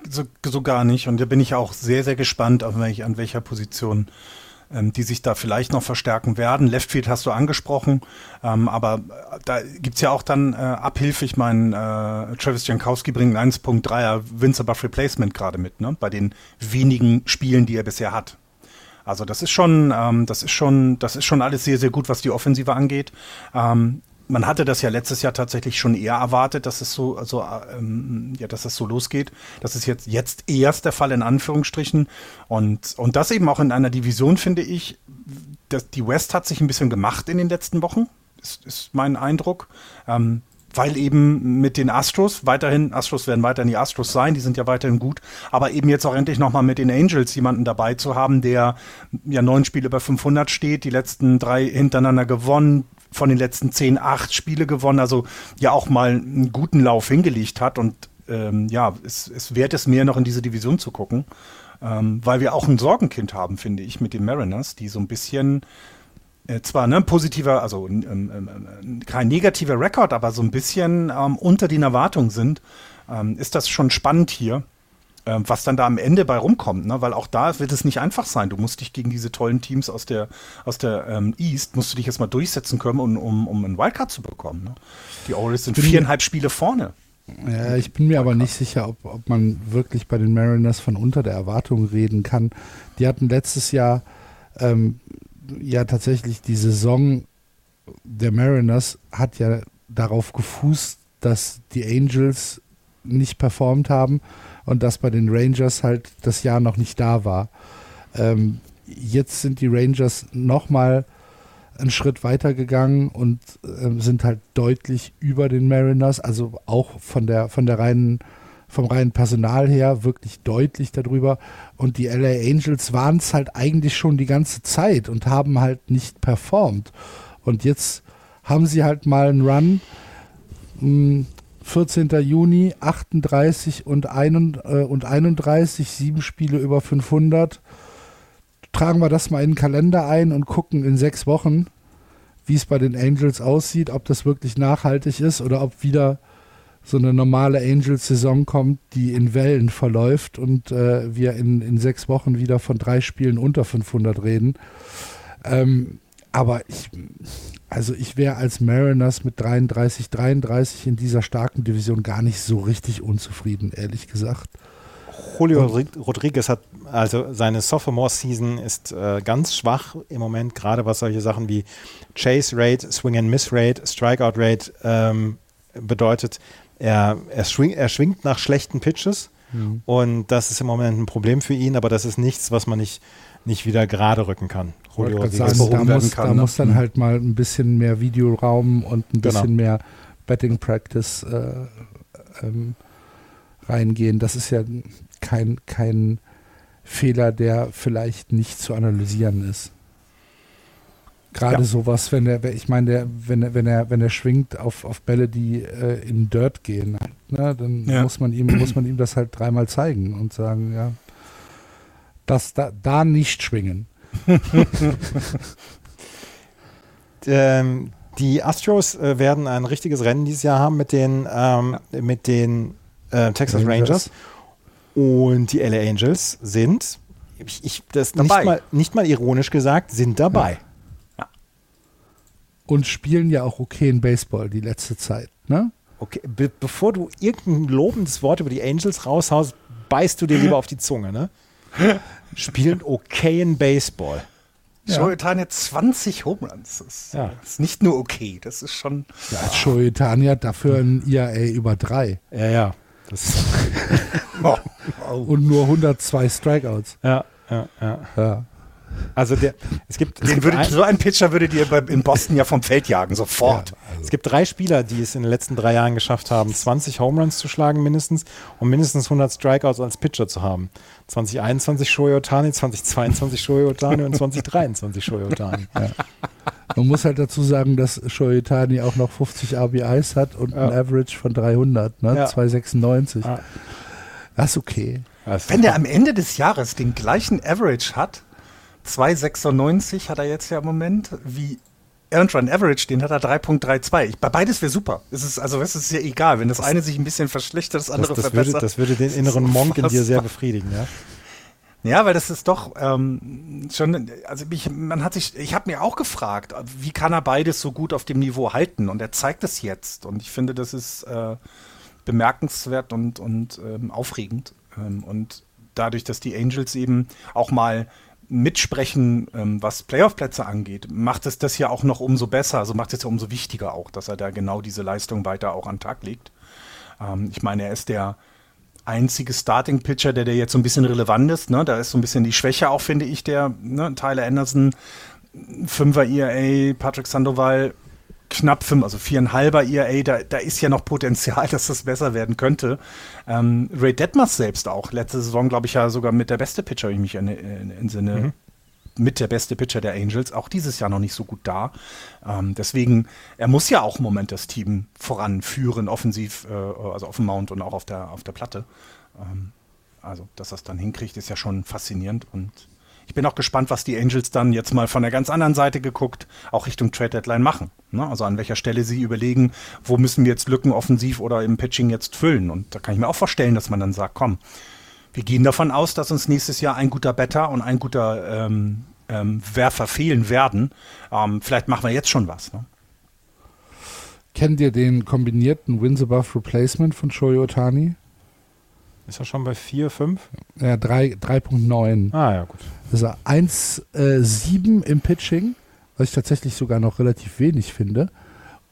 So, so gar nicht. Und da bin ich auch sehr, sehr gespannt, auf welch, an welcher Position die sich da vielleicht noch verstärken werden. Leftfield hast du angesprochen, ähm, aber äh, da gibt's ja auch dann äh, Abhilfe. Ich meine, äh, Travis Jankowski bringt 1.3er Vince Above Replacement gerade mit, ne? bei den wenigen Spielen, die er bisher hat. Also das ist schon, ähm, das ist schon, das ist schon alles sehr, sehr gut, was die Offensive angeht. Ähm, man hatte das ja letztes Jahr tatsächlich schon eher erwartet, dass es so, also, ähm, ja, dass es so losgeht. Das ist jetzt, jetzt erst der Fall in Anführungsstrichen. Und, und das eben auch in einer Division, finde ich, dass die West hat sich ein bisschen gemacht in den letzten Wochen, ist, ist mein Eindruck. Ähm, weil eben mit den Astros weiterhin, Astros werden weiterhin die Astros sein, die sind ja weiterhin gut, aber eben jetzt auch endlich nochmal mit den Angels jemanden dabei zu haben, der ja neun Spiele über 500 steht, die letzten drei hintereinander gewonnen, von den letzten zehn, acht Spiele gewonnen, also ja auch mal einen guten Lauf hingelegt hat und ähm, ja, es, es wert es mehr noch in diese Division zu gucken, ähm, weil wir auch ein Sorgenkind haben, finde ich, mit den Mariners, die so ein bisschen äh, zwar ne, positiver, also ähm, ähm, kein negativer Rekord, aber so ein bisschen ähm, unter den Erwartungen sind, ähm, ist das schon spannend hier. Ähm, was dann da am Ende bei rumkommt, ne? weil auch da wird es nicht einfach sein. Du musst dich gegen diese tollen Teams aus der, aus der ähm, East, musst du dich jetzt mal durchsetzen können, um, um, um einen Wildcard zu bekommen. Ne? Die Orioles sind viereinhalb Spiele vorne. Ja, ich bin mir aber nicht sicher, ob, ob man wirklich bei den Mariners von unter der Erwartung reden kann. Die hatten letztes Jahr ähm, ja tatsächlich die Saison der Mariners hat ja darauf gefußt, dass die Angels nicht performt haben und dass bei den Rangers halt das Jahr noch nicht da war. Ähm, jetzt sind die Rangers nochmal einen Schritt weiter gegangen und äh, sind halt deutlich über den Mariners, also auch von der von der reinen vom reinen Personal her wirklich deutlich darüber. Und die LA Angels waren es halt eigentlich schon die ganze Zeit und haben halt nicht performt. Und jetzt haben sie halt mal einen Run. Mh, hm, 14. Juni 38 und, ein, äh, und 31, sieben Spiele über 500. Tragen wir das mal in den Kalender ein und gucken in sechs Wochen, wie es bei den Angels aussieht, ob das wirklich nachhaltig ist oder ob wieder so eine normale Angels-Saison kommt, die in Wellen verläuft und äh, wir in, in sechs Wochen wieder von drei Spielen unter 500 reden. Ähm, aber ich, also ich wäre als Mariners mit 33, 33 in dieser starken Division gar nicht so richtig unzufrieden, ehrlich gesagt. Julio Rodriguez hat, also seine Sophomore-Season ist äh, ganz schwach im Moment, gerade was solche Sachen wie Chase Rate, Swing and Miss Rate, Strikeout Rate ähm, bedeutet. Er, er, schwing, er schwingt nach schlechten Pitches mhm. und das ist im Moment ein Problem für ihn, aber das ist nichts, was man nicht nicht wieder gerade rücken kann. Julio sagen, da, muss, kann, da ne? muss dann mhm. halt mal ein bisschen mehr Videoraum und ein genau. bisschen mehr Betting Practice äh, ähm, reingehen. Das ist ja kein, kein Fehler, der vielleicht nicht zu analysieren ist. Gerade ja. sowas, wenn er, ich meine, der, wenn er, wenn er, wenn er schwingt auf, auf Bälle, die äh, in Dirt gehen, ne, dann ja. muss man ihm, muss man ihm das halt dreimal zeigen und sagen, ja, das da, da nicht schwingen. [LAUGHS] ähm, die Astros äh, werden ein richtiges Rennen dieses Jahr haben mit den, ähm, ja. mit den äh, Texas Rangers. Rangers. Und die LA Angels sind, ich, ich das nicht mal, nicht mal ironisch gesagt, sind dabei. Ja. Ja. Und spielen ja auch okay in Baseball die letzte Zeit, ne? Okay, be bevor du irgendein lobendes Wort über die Angels raushaust, beißt du dir lieber auf die Zunge, ne? [LAUGHS] spielen okayen Baseball. Ja. Shohei 20 Home Runs. Das ja. ist nicht nur okay, das ist schon. Ja, oh. Hat dafür ein IAA über drei. Ja, ja. [LAUGHS] oh, oh. Und nur 102 Strikeouts. Ja, ja, ja. ja. Also der, es gibt, es gibt würde, ein, so einen Pitcher würdet ihr in Boston ja vom Feld jagen, sofort. Ja, also. Es gibt drei Spieler, die es in den letzten drei Jahren geschafft haben, 20 Home Runs zu schlagen mindestens und mindestens 100 Strikeouts als Pitcher zu haben. 2021 Shohei Otani, 2022 Shohei Otani und 2023 Shohei Otani. Ja. Man muss halt dazu sagen, dass Shohei Otani auch noch 50 RBIs hat und ja. ein Average von 300, ne? 296. Das ist okay. Das Wenn der am Ende des Jahres den gleichen Average hat, 2,96 hat er jetzt ja im Moment, wie Earned Run Average, den hat er 3,32. Ich- Bei beides wäre super. Es ist, also es ist ja egal, wenn das, eine sich ein bisschen verschlechtert, das andere das, das, verbessert. würde, das würde den inneren Monk in dir sehr befriedigen, ja? Ja, weil das ist doch ähm, schon, also mich, man hat sich, ich habe mir auch gefragt, wie kann er beides so gut auf dem Niveau halten? Und er zeigt es jetzt. Und ich finde, das ist äh, bemerkenswert und, und ähm, aufregend. Ähm, und dadurch, dass die Angels eben auch mal mitsprechen, ähm, was Playoff-Plätze angeht, macht es das ja auch noch umso besser, also macht es ja umso wichtiger auch, dass er da genau diese Leistung weiter auch an Tag legt. Ähm, ich meine, er ist der einzige Starting-Pitcher, der, der jetzt so ein bisschen relevant ist. Ne? Da ist so ein bisschen die Schwäche auch, finde ich, der ne? Tyler Anderson, Fünfer ERA, Patrick Sandoval, knapp fünf, also viereinhalber ERA, da, da ist ja noch Potenzial, [LAUGHS] dass das besser werden könnte. Ähm, Ray Detmers selbst auch, letzte Saison, glaube ich, ja sogar mit der beste Pitcher, wenn ich mich in, in, in Sinne, mit der beste Pitcher der Angels, auch dieses Jahr noch nicht so gut da. Ähm, deswegen, er muss ja auch im Moment das Team voranführen, offensiv, äh, also auf dem Mount und auch auf der, auf der Platte. Ähm, also, dass er es dann hinkriegt, ist ja schon faszinierend und ich bin auch gespannt, was die Angels dann jetzt mal von der ganz anderen Seite geguckt, auch Richtung Trade Deadline machen. Ne? Also an welcher Stelle sie überlegen, wo müssen wir jetzt Lücken offensiv oder im Pitching jetzt füllen. Und da kann ich mir auch vorstellen, dass man dann sagt, komm, wir gehen davon aus, dass uns nächstes Jahr ein guter Better und ein guter ähm, ähm, Werfer fehlen werden. Ähm, vielleicht machen wir jetzt schon was. Ne? Kennt ihr den kombinierten Wins Above Replacement von Shohei Otani? Ist er schon bei 4, 5? Ja, drei- 3.9. Ah, ja, gut. Das ist 1,7 im Pitching, was ich tatsächlich sogar noch relativ wenig finde.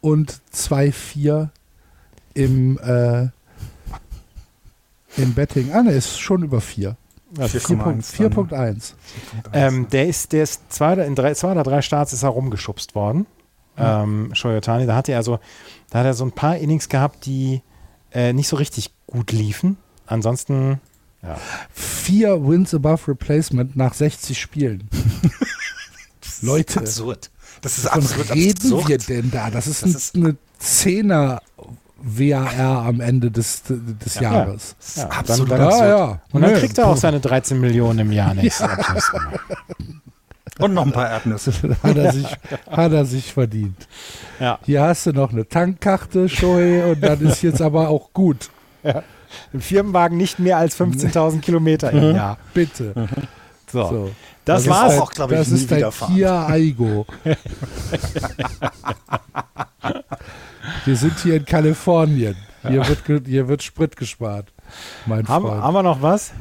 Und 2,4 im, äh, im Betting. Ah, ne, ist schon über 4. Ja, 4,1 dann, 4.1. Ähm, der ist, der ist zwei, in drei, zwei oder drei Starts ist er rumgeschubst worden. Ähm, Shoyotani, da hatte er so, da hat er so ein paar Innings gehabt, die äh, nicht so richtig gut liefen. Ansonsten, ja. 4 Wins Above Replacement nach 60 Spielen. [LAUGHS] Leute, Absurd. Das ist wovon absolut reden absurd. wir denn da? Das ist, Das ein, ist- eine 10er WAR am Ende des, des Jahres. Das ist Ja, dann- absolut dann- absurd. Ja, ja. Und dann Nee, kriegt er auch seine 13 Millionen im Jahr [LAUGHS] nächstes Mal. Und noch ein paar Erdnüsse. [LAUGHS] hat, er sich, hat er sich verdient. Ja. Hier hast du noch eine Tankkarte, Shoei, und dann ist jetzt aber auch gut. Im Firmenwagen nicht mehr als 15.000 Kilometer im Jahr. Bitte. So. So. Das ist war's. dein- auch, glaub ich, Das nie ist dein wieder fahren. Kia Aigo. Wir sind hier in Kalifornien. Hier, wird, hier wird Sprit gespart, mein Haben, Freund. haben wir noch was?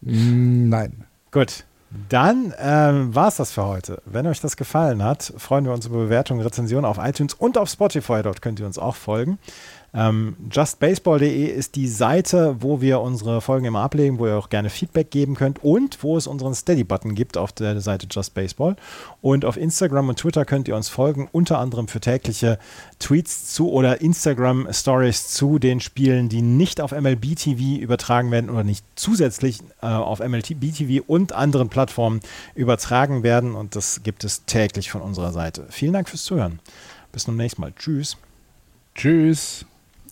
Mm, Nein. Gut. Dann ähm, war es das für heute. Wenn euch das gefallen hat, freuen wir uns über Bewertungen, Rezensionen auf iTunes und auf Spotify. Dort könnt ihr uns auch folgen. Ähm, justbaseball.de ist die Seite, wo wir unsere Folgen immer ablegen, wo ihr auch gerne Feedback geben könnt und wo es unseren Steady-Button gibt auf der Seite Just Baseball. Und auf Instagram und Twitter könnt ihr uns folgen, unter anderem für tägliche Tweets zu oder Instagram-Stories zu den Spielen, die nicht auf MLB TV übertragen werden oder nicht zusätzlich äh, auf MLB TV und anderen Plattformen übertragen werden. Und das gibt es täglich von unserer Seite. Vielen Dank fürs Zuhören. Bis zum nächsten Mal. Tschüss. Tschüss.